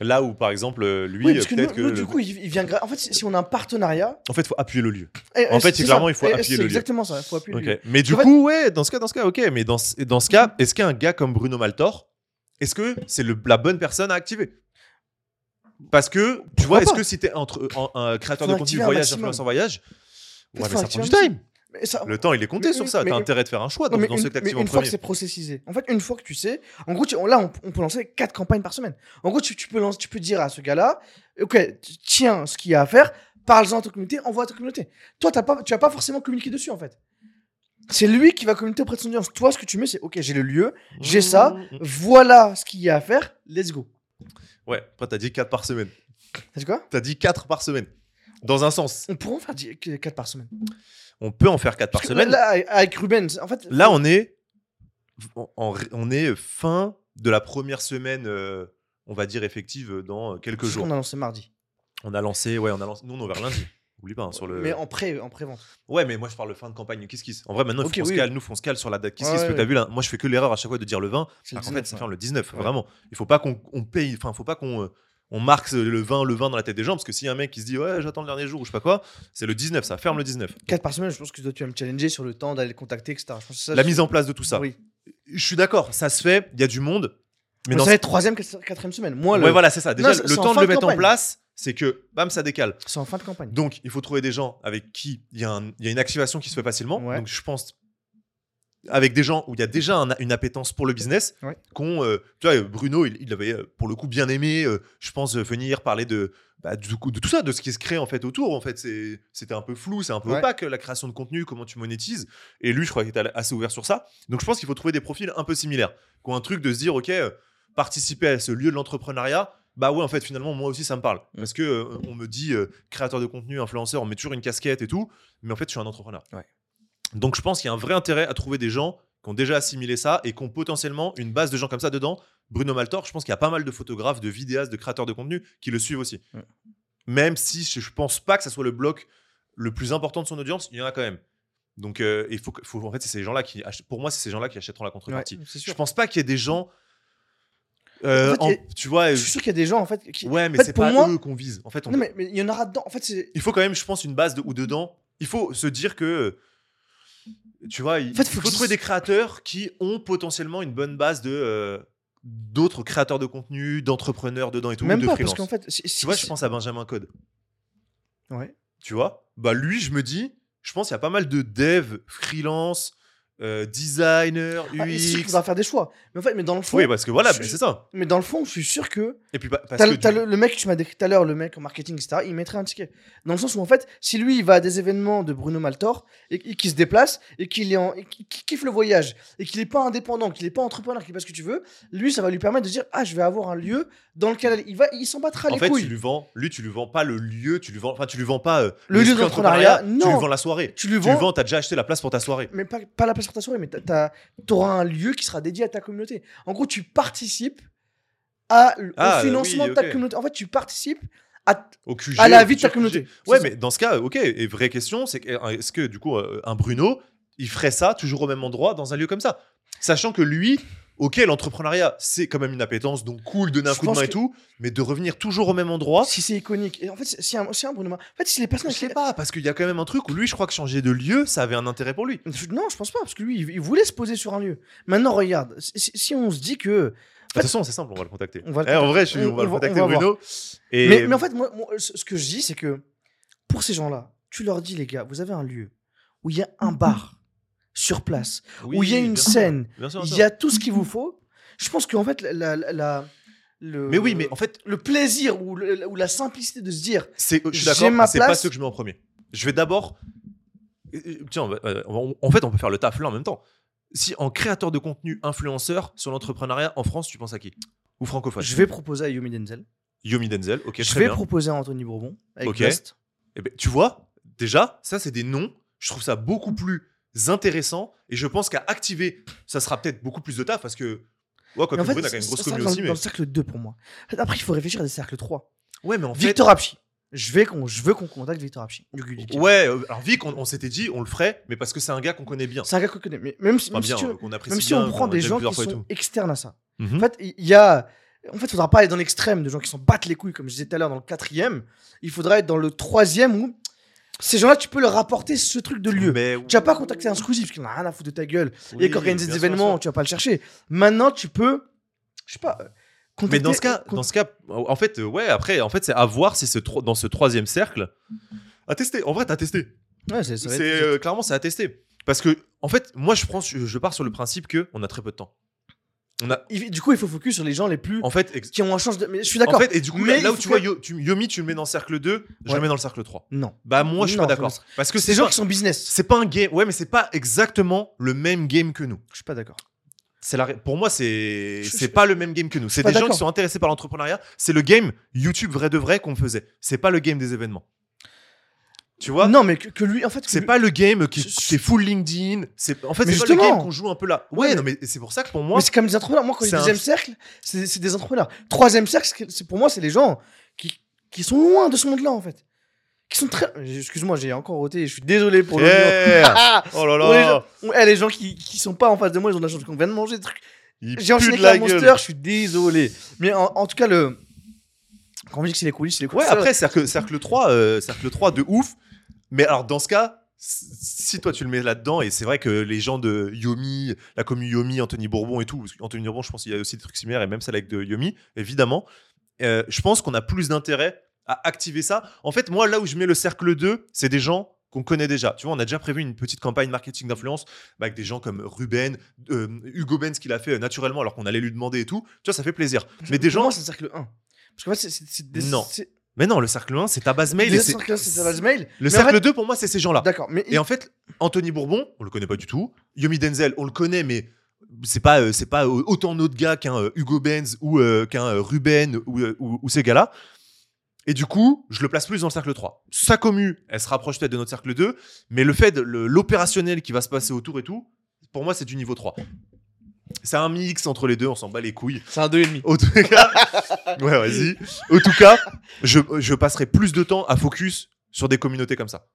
Là où, par exemple, euh, lui, oui, parce que peut-être nous, que. nous, le- du coup, il, il vient. gra- En fait, si si on a un partenariat, En fait, il faut appuyer le lieu. eh, En eh, fait, c'est clairement, ça. il faut Eh, appuyer c'est le lieu. exactement ça. Il faut appuyer le lieu. Ok. Mais du En fait- coup, ouais, dans ce cas, dans ce cas, ok. Mais dans, ce- dans ce cas, est-ce qu'un gars comme Bruno Maltor, est-ce que c'est le- la bonne personne à activer? Parce que, tu Pourquoi vois, est-ce pas que si t'es entre, un, un créateur Faut de contenu activer un voyage, maximum. influenceur voyage, ouais, mais faut ça activer prend un du time. Mais ça- Le temps, il est compté Mais- sur ça. T'as intérêt de faire un choix dans, Non, mais dans une, mais en une fois que c'est processisé, en fait, une fois que tu sais, en gros, tu- là, on, on peut lancer quatre campagnes par semaine. En gros, tu, tu peux, lancer, tu peux dire à ce gars-là, ok, tiens ce qu'il y a à faire, parle-en à ta communauté, envoie à ta communauté. Toi, t'as pas, tu vas pas forcément communiquer dessus, en fait. C'est lui qui va communiquer auprès de son audience. Toi, ce que tu mets, c'est ok, j'ai le lieu, j'ai ça, Mmh. voilà ce qu'il y a à faire, let's go. Ouais, après, t'as dit 4 par semaine. T'as dit quoi? T'as dit 4 par semaine. Dans un sens. On pourrait en faire 4 par semaine. On peut en faire 4 par semaine. Là, avec Ruben, en fait. Là, on est, en- en- on est fin de la première semaine, euh, on va dire effective dans quelques jours. qu'on a lancé mardi. On a lancé, ouais, on a lancé. Nous, on est ouvert lundi. Oublie pas hein, sur le. Mais en pré, en pré-vente. Ouais, mais moi, je parle de fin de campagne Kiss Kiss. En vrai, maintenant, il faut Ok, qu'on se cale. Nous, qu'on se cale sur la date Kiss Ouais, Kiss. parce que ouais, t'as vu là, moi, je fais que l'erreur à chaque fois de dire le 20. C'est le Alors qu'en fait, 19, ça ouais. ferme le 19. Ouais. Vraiment. Il faut pas qu'on on paye. Enfin, faut pas qu'on. euh, on marque le 20, le 20 dans la tête des gens, parce que s'il y a un mec qui se dit ouais j'attends le dernier jour ou je sais pas quoi, c'est le 19, ça ferme le 19. 4 par semaine, je pense que toi, tu vas me challenger sur le temps d'aller le contacter, etc. Je pense que ça, La mise en place de tout ça. Oui. Je suis d'accord, ça se fait, il y a du monde, mais Mais dans ça va être troisième, quatri- quatrième semaine. Moi, Ouais, le... voilà, c'est ça. Déjà, Non, le temps de le mettre en place, c'est que, bam, ça décale. c'est en fin de campagne. Donc, il faut trouver des gens avec qui il y, a y une activation qui se fait facilement. Ouais. Donc, je pense avec des gens où il y a déjà un- une appétence pour le business. Ouais. qu'on, euh, tu vois, Bruno, il, il avait euh, pour le coup bien aimé, euh, je pense, venir parler de, bah, du coup, de tout ça, de ce qui se crée en fait autour. En fait, C'est- c'était un peu flou, c'est un peu Ouais. opaque la création de contenu, comment tu monétises. Et lui, je crois qu'il était assez ouvert sur ça. Donc je pense qu'il faut trouver des profils un peu similaires, qui ont un truc de se dire, ok, euh, participer à ce lieu de l'entrepreneuriat. Bah ouais, en fait, finalement, moi aussi, ça me parle. Mm. Parce que on me dit créateur de contenu, influenceur, on met toujours une casquette et tout. Mais en fait, je suis un entrepreneur. Donc, je pense qu'il y a un vrai intérêt à trouver des gens qui ont déjà assimilé ça et qui ont potentiellement une base de gens comme ça dedans. Bruno Maltor, je pense qu'il y a pas mal de photographes, de vidéastes, de créateurs de contenu qui le suivent aussi. Ouais. Même si je, je pense pas que ça soit le bloc le plus important de son audience, il y en a quand même. Donc, euh, il faut, en fait, c'est ces gens-là qui, pour moi, c'est ces gens-là qui achèteront la contrepartie. Ouais, Je pense pas qu'il y ait des gens, euh, En fait, en- il y a- tu vois, Je suis sûr qu'il y a des gens en fait qui. ouais, mais en fait, c'est pas moi- eux qu'on vise. En fait, on- Non mais il y en aura dedans. En fait, il faut quand même, je pense, une base de, ou dedans. Il faut se dire que, tu vois, il, En fait, faut trouver des créateurs qui ont potentiellement une bonne base de euh, d'autres créateurs de contenu, d'entrepreneurs dedans et tout, Même de pas freelance. parce qu'en fait. si- si- tu vois, je pense à Benjamin Code. Ouais. Tu vois, bah lui, je me dis, je pense qu'il y a pas mal de devs, freelance, euh, designers, Ah, c'est sûr qu'il UX. faudra faire des choix. Mais en fait, mais dans le fond. oui, parce que voilà, c'est ça. Mais dans le fond, je suis sûr que Et puis pa- parce que le, t'as du- le- le mec que tu m'as décrit tout à l'heure, le mec en marketing, etc., il mettrait un ticket. Dans le sens où, en fait, si lui, il va à des événements de Bruno Maltor et, et qu'il se déplace et qu'il est en- qu'il qu'il kiffe le voyage et qu'il n'est pas indépendant, qu'il n'est pas entrepreneur, qu'il fait pas ce que tu veux, lui, ça va lui permettre de dire Ah, je vais avoir un lieu dans lequel il va, il s'en battra en les fait, couilles. tu lui vends, lui, tu lui vends pas le lieu, tu lui vends, enfin, tu lui vends pas euh, Le lieu d'entrepreneuriat, entrepreneuriat, non. Tu lui vends la soirée. Tu lui Tu lui vends, vends, t'as déjà acheté la place pour ta soirée. mais pas, pas la place pour ta soirée, mais tu auras un lieu qui sera dédié à ta communauté. En gros, tu participes à, l- Ah, au financement oui, de ta communauté. En fait, tu participes à. Au QG, À la au vie de ta communauté. QG. Ouais, mais dans ce cas, ok. Et vraie question, c'est euh, est-ce que du coup, euh, un Bruno, il ferait ça toujours au même endroit dans un lieu comme ça? Sachant que lui, ok, l'entrepreneuriat, c'est quand même une appétence, donc cool, donner un Je coup de main et tout, mais de revenir toujours au même endroit. Si c'est iconique. Et en fait, si un, Bruno Mars- En fait, si les personnes. Je sais pas, parce qu'il y a quand même un truc où lui, je crois que changer de lieu, ça avait un intérêt pour lui. Non, je pense pas, parce que lui, il voulait se poser sur un lieu. Maintenant, regarde, si, si- on se dit que. De toute façon, c'est simple, on va le contacter. On va le Eh, en vrai, je On- on va le contacter, va Bruno. Et Mais, mais en fait, moi, moi, ce ce que je dis, c'est que pour ces gens-là, tu leur dis, les gars, vous avez un lieu où il y a un bar sur place, oui, où il y a une scène, il y a tout ce qu'il vous faut. Je pense qu'en fait, la, la- la- le, Mais oui, mais en fait, le plaisir ou, le- ou la simplicité de se dire, c'est, je suis d'accord, c'est pas ce que je mets en premier. Je vais d'abord. euh, Tiens, euh, on va- en fait, on peut faire le taf là en même temps. Si en créateur de contenu influenceur sur l'entrepreneuriat en France, tu penses à qui? Ou francophone? Je vais proposer à Yomi Denzel, Yomi Denzel, ok, je très vais bien. proposer à Anthony Bourbon, avec Ok. Eh ben, tu vois, déjà, ça, c'est des noms. Je trouve ça beaucoup plus intéressant. Et je pense qu'à activer, ça sera peut-être beaucoup plus de taf parce que. Ouais, quoi Mais en Brune fait, a quand même une grosse ça dans, aussi. dans Mais... le cercle 2 pour moi. Après, il faut réfléchir à des cercles 3. Ouais, mais en fait. Victor Apchi. Je, vais qu'on- je veux qu'on contacte Victor Apchi. Ouais, euh, alors Vic, on, on s'était dit, on le ferait, mais parce que c'est un gars qu'on connaît bien. C'est un gars qu'on connaît. Mais même si, Enfin, même si bien, tu- apprécie même si bien, on prend des gens qui sont externes à ça. Mhm. En fait, il y a. En fait, il faudra pas aller dans l'extrême de gens qui s'en battent les couilles, comme je disais tout à l'heure, dans le quatrième. Il faudra être dans le troisième où ces gens-là, tu peux leur apporter ce truc de lieu. Mais- Tu vas pas contacter un Squeezie parce qu'il en a rien à foutre de ta gueule Oui, et qu'organiser des événements, tu vas pas le chercher. Maintenant, tu peux. Je sais pas. euh, Mais dans ce cas, dans ce cas, en fait, euh, ouais, après, en fait, c'est à voir si ce dans ce troisième cercle, à tester. En vrai, t'as testé. Ouais, c'est euh, clairement, c'est à tester. Parce que, en fait, moi, je prends, je pars sur le principe que on a très peu de temps. On a, Il- Du coup, il faut focus sur les gens les plus. en fait, ex- qui ont un change de. Mais je suis en d'accord. fait, et du coup, Mais là où tu vois que- Yo- tu- Yomi, tu le mets dans le cercle 2, je Ouais. le mets dans le cercle 3. Non. Bah, moi, je suis Non, pas d'accord. Parce que C'est gens pas- qui sont business. c'est pas un game. Ouais, mais c'est pas exactement le même game que nous. Je suis pas d'accord. C'est la... Pour moi, c'est Je- c'est je- pas le même game que nous. C'est des gens qui sont intéressés par l'entrepreneuriat. C'est le game YouTube vrai de vrai qu'on faisait. C'est pas le game des événements. Tu vois non, mais que, que lui, en fait. C'est lui- pas le game qui, Je- qui est full LinkedIn. C'est en fait c'est pas le game qu'on joue un peu là. Ouais, Ouais, mais- non mais c'est pour ça que pour moi Mais c'est comme des entrepreneurs. Moi, quand C'est un- deuxième cercle, c'est c'est des entrepreneurs. Troisième cercle, c'est- c'est pour moi, c'est les gens qui, qui sont loin de ce monde-là, en fait. Qui sont très. Excuse-moi, j'ai encore roté. Je suis désolé pour le. Yeah. Ah Oh là Pour les là. gens, ouais, les gens qui, qui sont pas en face de moi, ils ont de la chance qu'on vient de manger des trucs. J'ai enchaîné avec la la Monster, je suis désolé. Mais en, en tout cas, le. Quand on dit que c'est les coulisses, c'est les Ouais, coulisses. après cercle cercle 3 euh, cercle 3 de ouf. Mais alors dans ce cas si toi tu le mets là-dedans et c'est vrai que les gens de Yomi, la commune Yomi, Anthony Bourbon et tout, parce qu'Anthony Bourbon, je pense qu'il y a aussi des trucs similaires et même celle avec de Yomi, évidemment. euh, je pense qu'on a plus d'intérêt à activer ça. En fait, moi, là où je mets le cercle 2, c'est des gens qu'on connaît déjà. Tu vois, on a déjà prévu une petite campagne marketing d'influence bah, avec des gens comme Ruben, euh, Hugo Benz qui l'a fait euh, naturellement alors qu'on allait lui demander et tout. Tu vois, ça fait plaisir. Mais des gens. moi, c'est le cercle 1. Parce c'est- c'est c'est des- Non. Mais non, le cercle 1, c'est ta base mail. Le cercle 1, c'est sa base mail. Le Mais en cercle fait- 2, pour moi, c'est ces gens-là. D'accord, mais Et en fait, Anthony Bourbon, on le connaît pas du tout. Yomi Denzel, on le connaît, mais c'est pas, euh, c'est pas euh, autant notre gars qu'un euh, Hugo Benz ou euh, qu'un Ruben ou, ou- ou ces gars-là. Et du coup, je le place plus dans le cercle 3. Sa commu, elle se rapproche peut-être de notre cercle 2, mais le fait, de- l'opérationnel qui va se passer autour et tout, pour moi, c'est du niveau 3. C'est un mix entre les deux, on s'en bat les couilles. c'est un 2,5. Au tout cas, ouais, vas-y. Au tout cas, je, je passerai plus de temps à focus sur des communautés comme ça.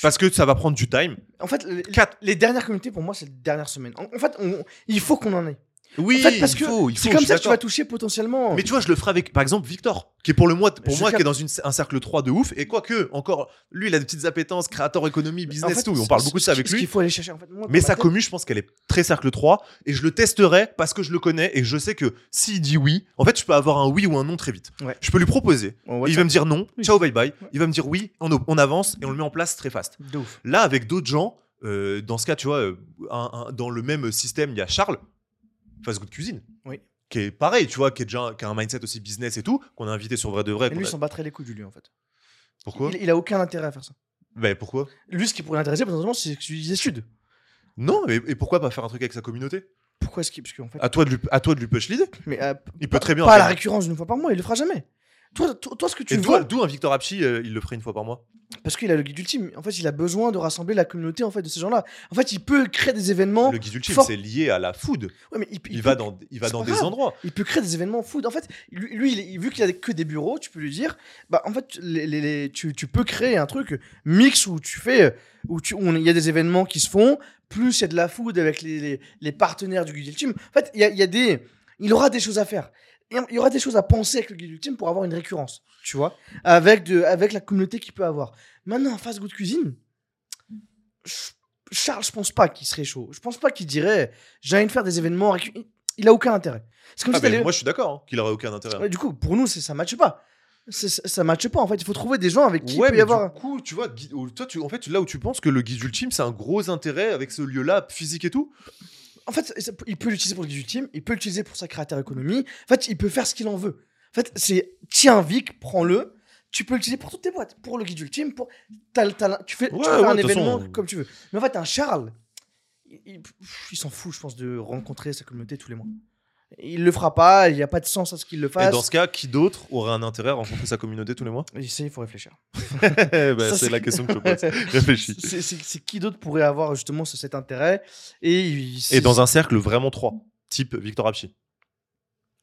Parce que ça va prendre du time. En fait, les, Quatre. les dernières communautés, pour moi, c'est les dernières semaines. En, en fait, on- il faut qu'on en ait. Oui, en fait, parce que c'est comme ça que tu vas toucher potentiellement. Mais tu vois, je le ferai avec, par exemple, Victor, qui est pour le mois, pour Je moi, qui est dans une- un cercle 3 de ouf. Et quoique, encore, lui, il a des petites appétences, créateur, économie, En business, fait, tout. On parle beaucoup de ça avec lui. qu'il faut aller chercher, en fait. moi, Mais sa commu, je pense qu'elle est très cercle 3. Et je le testerai parce que je le connais et je sais que s'il dit oui, en fait, je peux avoir un oui ou un non très vite. Ouais. Je peux lui proposer. Il va me dire non, Oui. ciao, bye bye. Ouais. Il va me dire oui, on, on avance et on le met en place très fast. Là, avec d'autres gens, euh, dans ce cas, tu vois, euh, un- un- dans le même système, il y a Charles, Fast Good Cuisine. Oui. Qui est pareil, tu vois, qui, est déjà, qui a un mindset aussi business et tout, qu'on a invité sur Vrai de Vrai. Et lui, a- il s'en battrait les couilles du lui, en fait. Pourquoi il, il a aucun intérêt à faire ça. Ben, pourquoi? Lui, ce qui pourrait l'intéresser, potentiellement, c'est des études. Non, mais et pourquoi pas faire un truc avec sa communauté? Pourquoi est-ce qu'il. Parce qu'en fait. à toi, de lui, à toi de lui push l'idée. mais, euh, Il peut très bien. Pas à la récurrence d'une fois par mois, il le fera jamais. Toi, toi, toi, ce que tu Et vois, toi, d'où un Victor Apchi, euh, il le ferait une fois par mois parce qu'il a le guide ultime. En fait, il a besoin de rassembler la communauté en fait de ces gens-là. En fait, il peut créer des événements. Le guide ultime, c'est lié à la food. Ouais, mais il, Il, peut- va dans, il va dans des grave. endroits. Il peut créer des événements food. En fait, lui, il vu qu'il a que des bureaux, tu peux lui dire, bah en fait, les, les- les- tu, tu peux créer un truc mix où tu fais, où tu, il y a des événements qui se font, plus il y a de la food avec les, partenaires du guide ultime. En fait, il y a, y a des, il aura des choses à faire. Il y aura des choses à penser avec le guide ultime pour avoir une récurrence, tu vois, avec de, avec la communauté qu'il peut avoir. Maintenant, en face good cuisine, je- Charles, je pense pas qu'il serait chaud. Je pense pas qu'il dirait, j'ai envie de faire des événements. Il a aucun intérêt. Comme Ah si moi, je suis d'accord hein, qu'il aurait aucun intérêt. Ouais, du coup, pour nous, ça matche pas. Ça, ça matche pas en fait. Il faut trouver des gens avec qui ouais, il peut y avoir. du coup, tu vois, toi, tu, en fait, là où tu penses que le guide ultime, c'est un gros intérêt avec ce lieu-là, physique et tout. En fait, il peut l'utiliser pour le guide ultime, il peut l'utiliser pour sa créateur économie. En fait, il peut faire ce qu'il en veut. En fait, c'est tiens, Vic, prends-le. Tu peux l'utiliser pour toutes tes boîtes, pour le guide ultime, pour t'as. Tu fais, tu Ouais, peux faire ouais, un événement façon, comme tu veux. Mais en fait, un Charles, il, il- il s'en fout, je pense, de rencontrer sa communauté tous les mois. Il le fera pas. Il n'y a pas de sens à ce qu'il le Et fasse. dans ce cas, qui d'autre aurait un intérêt à rencontrer sa communauté tous les mois? Et il faut réfléchir. Ben, Ça, C'est la question que je pose. Réfléchis. C'est qui d'autre pourrait avoir justement ce- cet intérêt? Et, Et dans un cercle vraiment 3, type Victor Apchi.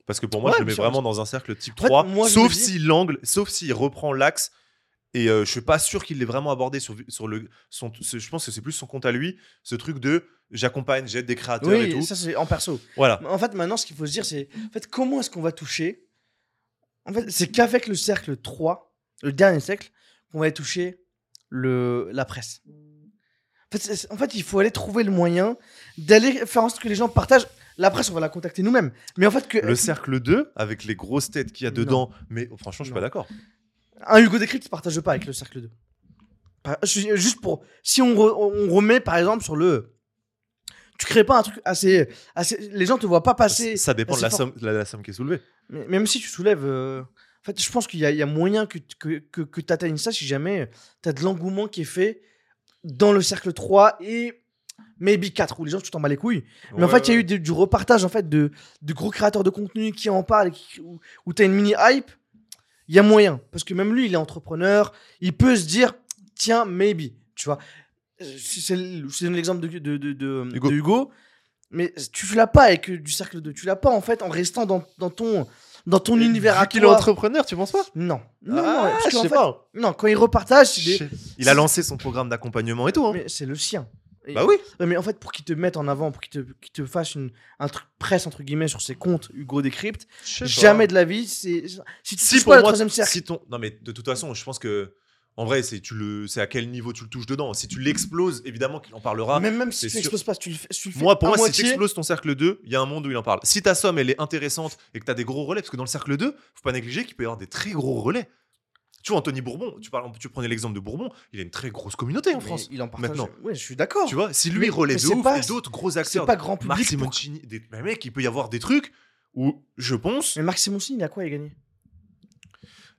Parce que pour moi, Ouais, je le mets vraiment dans un cercle type En fait, 3, moi, je sauf si l'angle, sauf s'il reprend l'axe. Et je suis pas sûr qu'il l'ait vraiment abordé sur, sur le. Son, je pense que c'est plus son compte à lui, ce truc de j'accompagne, j'aide des créateurs et oui, tout. ça c'est en perso. Voilà. En fait, maintenant, ce qu'il faut se dire, c'est en fait, comment est-ce qu'on va toucher En fait, c'est qu'avec le cercle 3, le dernier cercle, qu'on va toucher le, la presse. En fait, c'est- en fait, il faut aller trouver le moyen d'aller faire en sorte que les gens partagent. La presse, on va la contacter nous-mêmes. Mais en fait, que Le cercle 2, avec les grosses têtes qu'il y a Non. dedans, mais oh, franchement, je suis Non. pas d'accord. Un Hugo Décrypte ne partage pas avec le cercle 2. Par- je- Juste pour. Si on, re- on remet, par exemple, sur le. Tu crées pas un truc assez. assez les gens te voient pas passer. Ça dépend de la somme, la, la somme qui est soulevée. Mais même si tu soulèves. euh, En fait, je pense qu'il y, a- il y a moyen que, que, que, que tu atteignes ça si jamais tu as de l'engouement qui est fait dans le cercle 3 et maybe 4 où les gens, tu t'en bats les couilles. Mais en fait, il y a eu du repartage en fait, de, de gros créateurs de contenu qui en parlent et qui- où, où tu as une mini hype. Il y a moyen. Parce que même lui, il est entrepreneur. Il peut se dire tiens, maybe. Tu vois. Euh, C'est l'exemple de, de, de, de- Hugo. de Hugo. Mais tu l'as pas avec euh, du cercle 2. Tu l'as pas en fait en restant dans, dans ton, dans ton univers à qu'il est entrepreneur, tu penses pas? Non. Non, Ah, non, parce je qu'en sais fait- pas. non, quand il repartage, Il a lancé son programme d'accompagnement et tout. hein. mais c'est le sien. Et- Bah oui. Mais en fait, pour qu'il te mette en avant, pour qu'il te, qu'il te fasse une, un truc presse, entre guillemets, sur ses comptes Hugo Décrypte, jamais de la vie, c'est. Si tu Si pour pas moi, troisième cercle. si ton... non mais de toute façon, je pense que en vrai, c'est tu le, c'est à quel niveau tu le touches dedans. Si tu l'exploses, évidemment qu'il en parlera. même, même si tu l'exploses pas, si tu le fais, tu le fais Moi, pour moi, si tu exploses ton cercle 2, il y a un monde où il en parle. Si ta somme, elle est intéressante et que tu as des gros relais, parce que dans le cercle 2, faut pas négliger qu'il peut y avoir des très gros relais. Tu vois, Anthony Bourbon, tu, parles, tu prenais l'exemple de Bourbon, il a une très grosse communauté en Mais France. il en partage. maintenant. Ouais, je suis d'accord. Tu vois, si lui Mais- relaie mais de c'est ouf pas- et d'autres gros C'est acteurs, pas grand Marc public. pour- Simoncini, des... mais mec, il peut y avoir des trucs où je pense. Mais Marc Simoncini, il a quoi à gagner?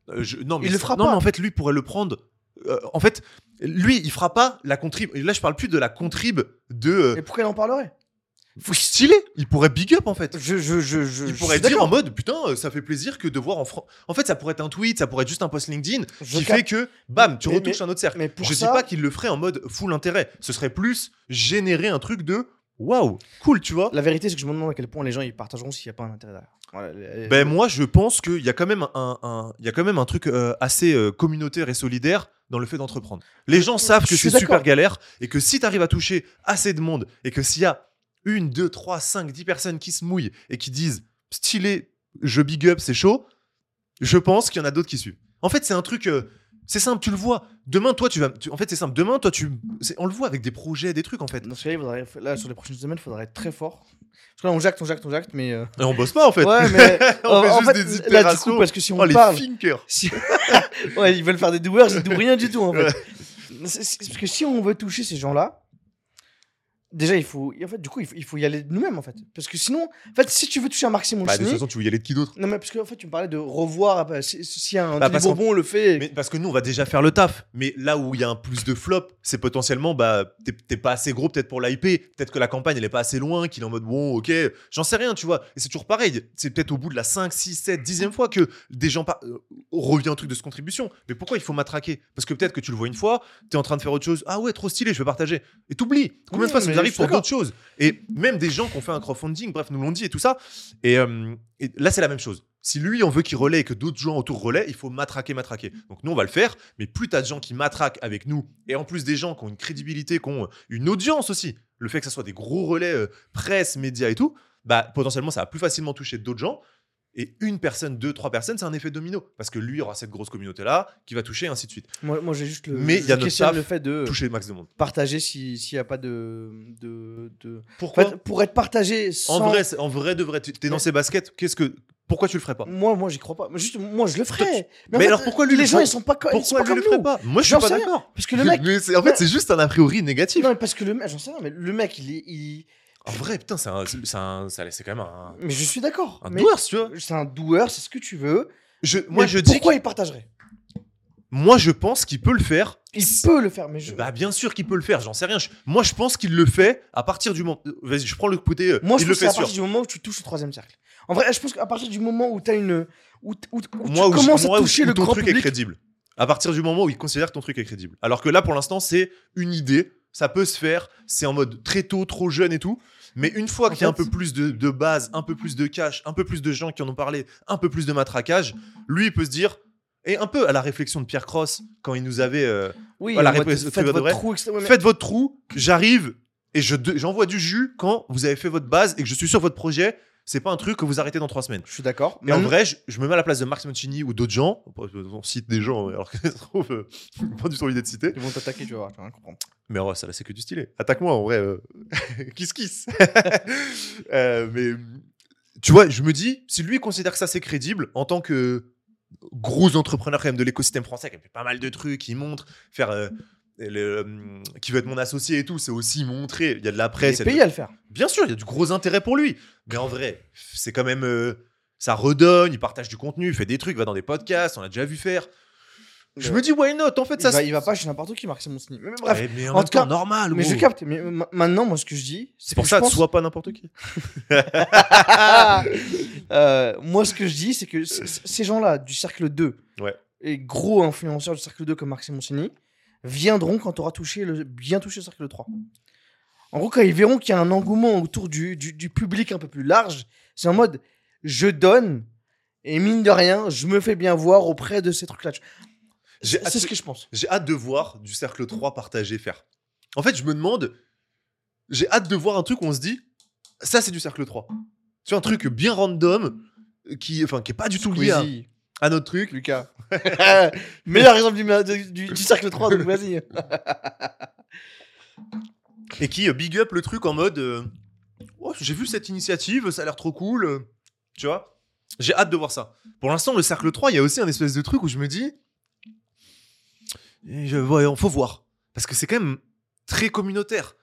Euh, je- non, mais Il le fera non, pas. mais en fait, lui pourrait le prendre. euh, en fait, lui, il fera pas la contrib. Là, je parle plus de la contrib de. euh, Et pourquoi il en parlerait? Stylé. Il pourrait big up en fait. Je, je, je, je, Il pourrait dire en mode putain, euh, ça fait plaisir que de voir en France. En fait, ça pourrait être un tweet, ça pourrait être juste un post LinkedIn qui cap- fait que bam, tu Mais- retouches un autre cercle. Mais pour Je ça, dis pas qu'il le ferait en mode full intérêt. Ce serait plus générer un truc de waouh, cool, tu vois. la vérité, c'est que je me demande à quel point les gens ils partageront s'il n'y a pas un intérêt derrière. Voilà, les- Ben moi, je pense qu'il y a quand même un, y a quand même un truc euh, assez euh, communautaire et solidaire dans le fait d'entreprendre. Les gens savent que c'est super galère et que si tu arrives à toucher assez de monde et que s'il y a une, deux, trois, cinq, dix personnes qui se mouillent et qui disent stylé, je big up, c'est chaud, je pense qu'il y en a d'autres qui suivent. En fait, c'est un truc, euh, c'est simple, tu le vois. Demain, toi, tu vas, tu- en fait, c'est simple. Demain, toi, tu, on le voit avec des projets, des trucs en fait. Dans ce cas-là, il faudrait- là, sur les prochaines semaines, il faudrait être très fort. Parce que là, on jacte, on jacte, on jacte, mais. euh, Et on bosse pas en fait. Ouais, mais. on fait en juste fait, des là, du itérations. coup, parce que si on oh, les parle. thinkers. si- ouais, ils veulent faire des doueurs, ils douent rien du tout, en fait. Parce que si on veut toucher ces gens-là, déjà, il faut. En fait, du coup, il faut, il faut y aller de nous-mêmes, en fait. Parce que sinon, en fait, si tu veux toucher un Marc Bah, de toute façon, tu veux y aller de qui d'autre? Non, mais parce que, en fait, tu me parlais de revoir. euh, Si, si un Bah, Bourbon le fait. Mais parce que nous, on va déjà faire le taf. Mais là où il y a un plus de flop, c'est potentiellement, bah, t'es- pas assez gros peut-être pour l'IP. Peut-être que la campagne, elle est pas assez loin, qu'il est en mode, bon, ok, j'en sais rien, tu vois. Et c'est toujours pareil. C'est peut-être au bout de la 5, 6, 7, 10e fois que des gens par- euh, revient un truc de ce contribution. Mais pourquoi il faut matraquer? Parce que peut-être que tu le vois une fois, t'es en train de faire autre chose. Ah ouais, trop stylé, je vais partager. Et t'oublies. Combien de Oui, fois ça mais nous arrive je suis pour d'autres choses Et même des gens qui ont fait un crowdfunding, bref, nous l'ont dit et tout ça. Et, euh, et là, c'est la même chose. Si lui, on veut qu'il relaie et que d'autres gens autour relaient, il faut matraquer, matraquer. Donc nous, on va le faire, mais plus t'as de gens qui matraquent avec nous, et en plus des gens qui ont une crédibilité, qui ont une audience aussi, le fait que ce soit des gros relais euh, presse, médias et tout, bah potentiellement, ça va plus facilement toucher d'autres gens. Et une personne, deux, trois personnes, c'est un effet domino. Parce que lui aura cette grosse communauté-là qui va toucher, et ainsi de suite. Moi, moi j'ai juste le. Mais il y a notre taf, le fait de Toucher le max de monde. partager si- s'il n'y a pas de. de, de... En Pourquoi fait, pour être partagé sans. En vrai, en vrai de vrai, tu- t'es dans ces baskets, qu'est-ce que. Pourquoi tu le ferais pas? Moi, moi, j'y crois pas. Juste, moi, je le ferais. Mais, en fait, alors pourquoi lui Les le gens, ils sont pas, ils sont Pourquoi pas lui comme le nous. ferait pas Moi, je suis pas d'accord. Parce que le mec. Mais en fait, c'est juste un a priori négatif. Non, mais parce que le mec, j'en sais rien, mais le mec, il est. il- En vrai, putain, c'est un- c'est un- quand même un, Mais je suis d'accord. un doueur, tu vois. C'est un doueur, c'est ce que tu veux. Je, moi, Mais je dis, Pourquoi il partagerait? Moi, je pense qu'il peut le faire. Il peut le faire, mais je. Bah, bien sûr qu'il peut le faire. J'en sais rien. Je- moi, je pense qu'il le fait à partir du moment. Vas-y, je prends le côté. euh, Moi, je il pense le fait à sûr. partir du moment où tu touches le troisième cercle. En vrai, je pense qu'à partir du moment où tu as une. Où, où- où Moi, où tu commences moi, à toucher le ton grand truc est crédible. À partir du moment où il considère que ton truc est crédible. Alors que là, pour l'instant, c'est une idée. Ça peut se faire. C'est en mode très tôt, trop jeune et tout. Mais une fois qu'il y a un peu plus de, de base, un peu plus de cash, un peu plus de gens qui en ont parlé, un peu plus de matraquage, lui, il peut se dire. Et un peu à la réflexion de Pierre Cross, quand il nous avait. euh, Oui, Voilà, réponse- faites votre vrai. trou, mais- Faites votre trou, j'arrive et je j'envoie du jus quand vous avez fait votre base et que je suis sur votre projet. C'est pas un truc que vous arrêtez dans trois semaines. Je suis d'accord. Et en vrai, je, je me mets à la place de Marc Simoncini ou d'autres gens. On cite des gens, alors que ça se trouve, euh, pas du tout envie d'être cité. Ils vont t'attaquer, tu vas voir, tu vas rien comprendre. Mais oh, ça là, c'est que du stylé. Attaque-moi en vrai. euh. kiss kiss. Euh, mais tu vois, je me dis, si lui considère que ça c'est crédible en tant que gros entrepreneur quand même de l'écosystème français qui a fait pas mal de trucs, qui montre, faire. Euh, le, qui veut être mon associé et tout, c'est aussi montrer. Il y a de la presse. est il de- payé à le faire. Bien sûr, il y a du gros intérêt pour lui. Mais en vrai, c'est quand même. euh, ça redonne, il partage du contenu, il fait des trucs, il va dans des podcasts, on l'a déjà vu faire. Je me dis, why not En fait, Il ça va, il va pas chez n'importe qui, Marc Simoncini. Mais, mais bref, Ouais, mais en, tout cas- normal. mais je gros. capte. Mais ma- maintenant, moi, ce que je dis, C'est pour que ça, je pense- sois pas n'importe qui. Euh, moi, ce que je dis, c'est que ces gens-là du cercle 2 Ouais. et gros influenceurs du cercle 2 comme Marc Simoncini viendront quand tu auras touché le, bien touché le cercle 3. En gros, quand ils verront qu'il y a un engouement autour du, du, du public un peu plus large, c'est en mode je donne et mine de rien, je me fais bien voir auprès de ces trucs-là. C'est ce que je pense. J'ai hâte de voir du cercle 3 partager faire. En fait, je me demande, j'ai hâte de voir un truc où on se dit, ça c'est du cercle 3. Tu vois, un truc bien random, qui, enfin, qui est pas du tout lié à, à notre truc. Lucas. Meilleur exemple du, cercle 3, donc vas-y. et qui euh, big up le truc en mode euh, Oh, j'ai vu cette initiative, ça a l'air trop cool. euh, Tu vois J'ai hâte de voir ça. Pour l'instant, le cercle 3, il y a aussi un espèce de truc où je me dis ouais, faut voir. Parce que c'est quand même très communautaire.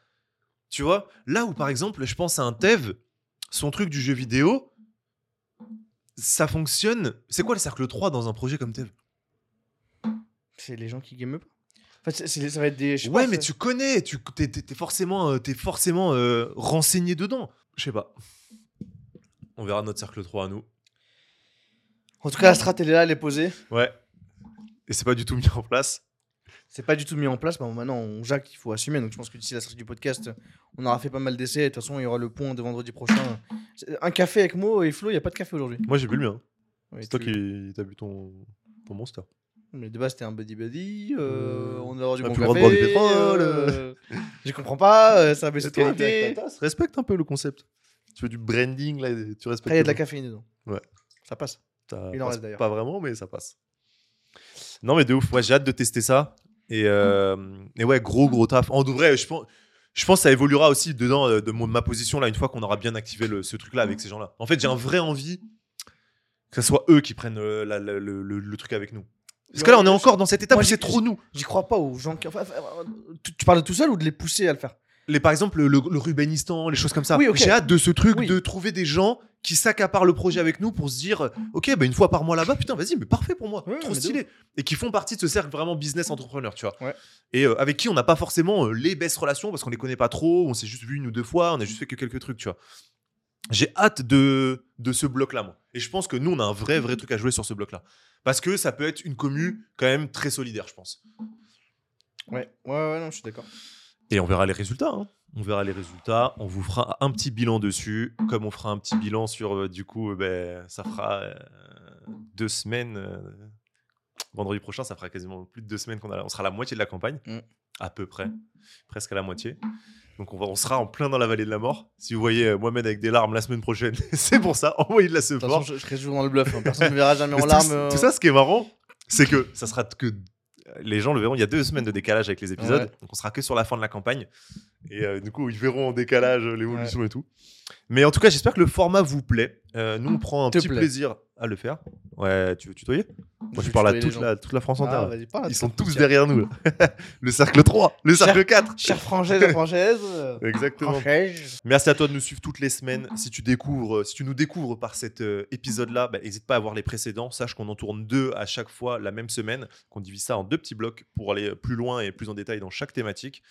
Tu vois Là où, par exemple, je pense à un Tev, son truc du jeu vidéo, ça fonctionne. C'est quoi le cercle 3 dans un projet comme Tev C'est les gens qui game pas. Ça va être des. Ouais, pas, mais tu connais, tu t'es, t'es forcément, euh, t'es forcément euh, renseigné dedans. Je sais pas. On verra notre cercle 3 à nous. En tout cas, la strat, elle est là, elle est posée. Ouais. Et c'est pas du tout mis en place. C'est pas du tout mis en place. Bah, maintenant, on Jacques, il faut assumer. Donc, je pense que d'ici la sortie du podcast, on aura fait pas mal d'essais. De toute façon, il y aura le point de vendredi prochain. Un café avec Mo et Flo, il n'y a pas de café aujourd'hui. Moi, j'ai bu le mien. Ouais, C'est toi qui t'as bu ton, ton monster. Mais de base, c'était un buddy buddy. euh, Euh, on a avoir du on a bon plus le droit café. de boire du pétrole, euh, Je comprends pas. euh, ça a baissé de qualité. respecte un peu le concept. Tu fais du branding, là, tu respectes. Il y a de la caféine dedans. Ouais. Ça passe. Ça Il en passe reste, d'ailleurs. Pas vraiment, mais ça passe. Non, mais de ouf. Ouais, j'ai hâte de tester ça. Et, euh, et ouais, gros, gros taf. En vrai, je pense, je pense que ça évoluera aussi dedans euh, de ma position là une fois qu'on aura bien activé le- ce truc-là avec ces gens-là. En fait, j'ai un vrai envie que ce soit eux qui prennent euh, la- le, le- le truc avec nous. Parce que là, on est encore dans cette étape où c'est trop nous. J'y crois pas aux gens qui. enfin, tu, parles de tout seul ou de les pousser à le faire? Les, par exemple, le, le Rubenistan, les choses comme ça. Oui, ok. J'ai hâte de ce truc Oui. de trouver des gens qui s'accaparent le projet avec nous pour se dire Ok, bah une fois par mois là-bas, putain, vas-y, mais parfait pour moi. Ouais, trop stylé. Et qui font partie de ce cercle vraiment business entrepreneur, tu vois. Ouais. Et euh, avec qui on n'a pas forcément euh, les best relations parce qu'on les connaît pas trop, on s'est juste vu une ou deux fois, on a juste fait que quelques trucs, tu vois. J'ai hâte de, de ce bloc-là, moi. Et je pense que nous, on a un vrai, vrai truc à jouer sur ce bloc-là. Parce que ça peut être une commu quand même très solidaire, je pense. Ouais, ouais, ouais, non, je suis d'accord. Et on verra les résultats. hein. On verra les résultats. On vous fera un petit bilan dessus. Comme on fera un petit bilan sur, euh, du coup, euh, ben, ça fera euh, deux semaines. vendredi prochain, ça fera quasiment plus de deux semaines qu'on a. On sera à la moitié de la campagne, Mm. à peu près, presque à la moitié. Donc on, va, on sera en plein dans la vallée de la mort. Si vous voyez Mohamed avec des larmes la semaine prochaine, c'est pour ça. Envoyez de la De toute façon, support. je, je serai toujours dans le bluff. hein. Personne ne verra jamais en larmes. tout, tout ça, ce qui est marrant, c'est que ça sera que les gens le verront. Il y a deux semaines de décalage avec les épisodes, Ouais. donc on sera que sur la fin de la campagne. Et euh, du coup, ils verront en décalage euh, l'évolution et tout. Mais en tout cas, j'espère que le format vous plaît. Euh, nous, on prend un Te petit plaît. plaisir à le faire. Ouais, tu veux tutoyer? Moi, Je je parle à toute la, toute la France entière. Ah, parle à Ils sont tous derrière nous. le cercle 3, le cercle 4. Françaises et françaises. euh, Exactement. Merci à toi de nous suivre toutes les semaines. Si tu découvres, si tu nous découvres par cet euh, épisode-là, bah, n'hésite pas à voir les précédents. Sache qu'on en tourne deux à chaque fois la même semaine, qu'on divise ça en deux petits blocs pour aller plus loin et plus en détail dans chaque thématique.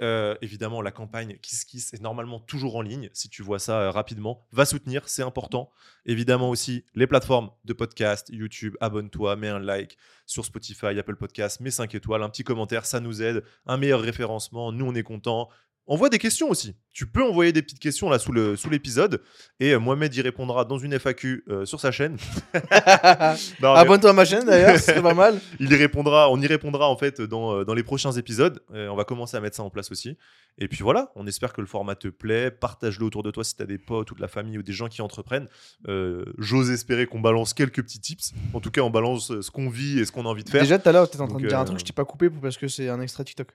Euh, évidemment, la campagne Kiss Kiss est normalement toujours en ligne. Si tu vois ça euh, rapidement, va soutenir, c'est important. Évidemment aussi les plateformes de podcast, YouTube, abonne-toi, mets un like sur Spotify, Apple Podcast, mets 5 étoiles, un petit commentaire, ça nous aide. Un meilleur référencement, nous on est contents. Envoie des questions aussi. Tu peux envoyer des petites questions là sous le sous l'épisode et euh, Mohamed y répondra dans une FAQ euh, sur sa chaîne. Abonne-toi à ma chaîne d'ailleurs, c'est pas mal. il y répondra, on y répondra en fait dans, euh, dans les prochains épisodes. On va commencer à mettre ça en place aussi. Et puis voilà, on espère que le format te plaît. Partage-le autour de toi si tu as des potes ou de la famille ou des gens qui entreprennent. Euh, J'ose espérer qu'on balance quelques petits tips. En tout cas, on balance ce qu'on vit et ce qu'on a envie de faire. Déjà, tout à l'heure, t'étais en train Donc, de dire un truc, je t'ai pas coupé parce que c'est un extrait TikTok.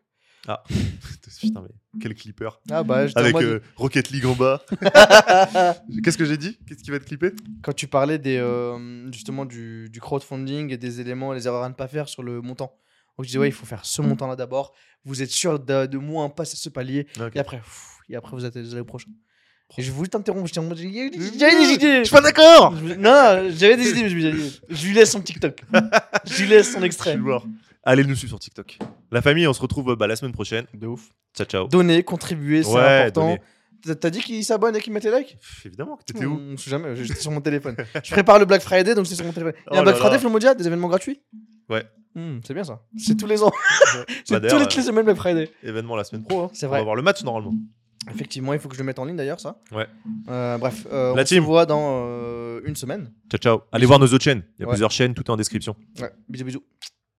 Putain, mais quel clipper. Ah bah, Avec euh, Rocket League en bas. Qu'est-ce que j'ai dit? Qu'est-ce qui va être clippé Quand tu parlais des, euh, justement du, du crowdfunding et des éléments, les erreurs à ne pas faire sur le montant. Donc je disais, ouais, il faut faire ce montant-là d'abord. Vous êtes sûr de, de moins passer ce palier. Et après, pff, et après vous êtes allé au prochain. Et je voulais t'interrompre, j'étais en mode, j'avais des Je idées. suis pas d'accord Je Non, j'avais des idées, mais je je lui laisse son TikTok. je lui laisse son Je extrait. suis mort. Allez nous suivre sur TikTok. La famille, on se retrouve bah, la semaine prochaine. De ouf. Ciao, ciao. Donner, contribuer, c'est Ouais, important. donner. T'as- dit qu'il s'abonne et qu'il met tes likes? Pff, Évidemment, t'étais où? On sait jamais, j'étais sur mon téléphone. Je prépare le Black Friday, donc c'est sur mon téléphone. Il y a Oh un Black là Friday. Flomodia, des événements gratuits? Ouais. Hmm, c'est bien ça. C'est tous les ans. Bah, C'est tous d'ailleurs, les, toutes les semaines Black Friday. euh, événement la semaine pro. hein. C'est On vrai. va voir le match normalement. Effectivement, il faut que je le mette en ligne d'ailleurs, ça. Ouais. Euh, bref, euh, La on team. se voit dans euh, une semaine. Ciao, ciao. Allez voir nos autres chaînes. Il y a Ouais. plusieurs chaînes, tout est en description. Ouais, bisous, bisous.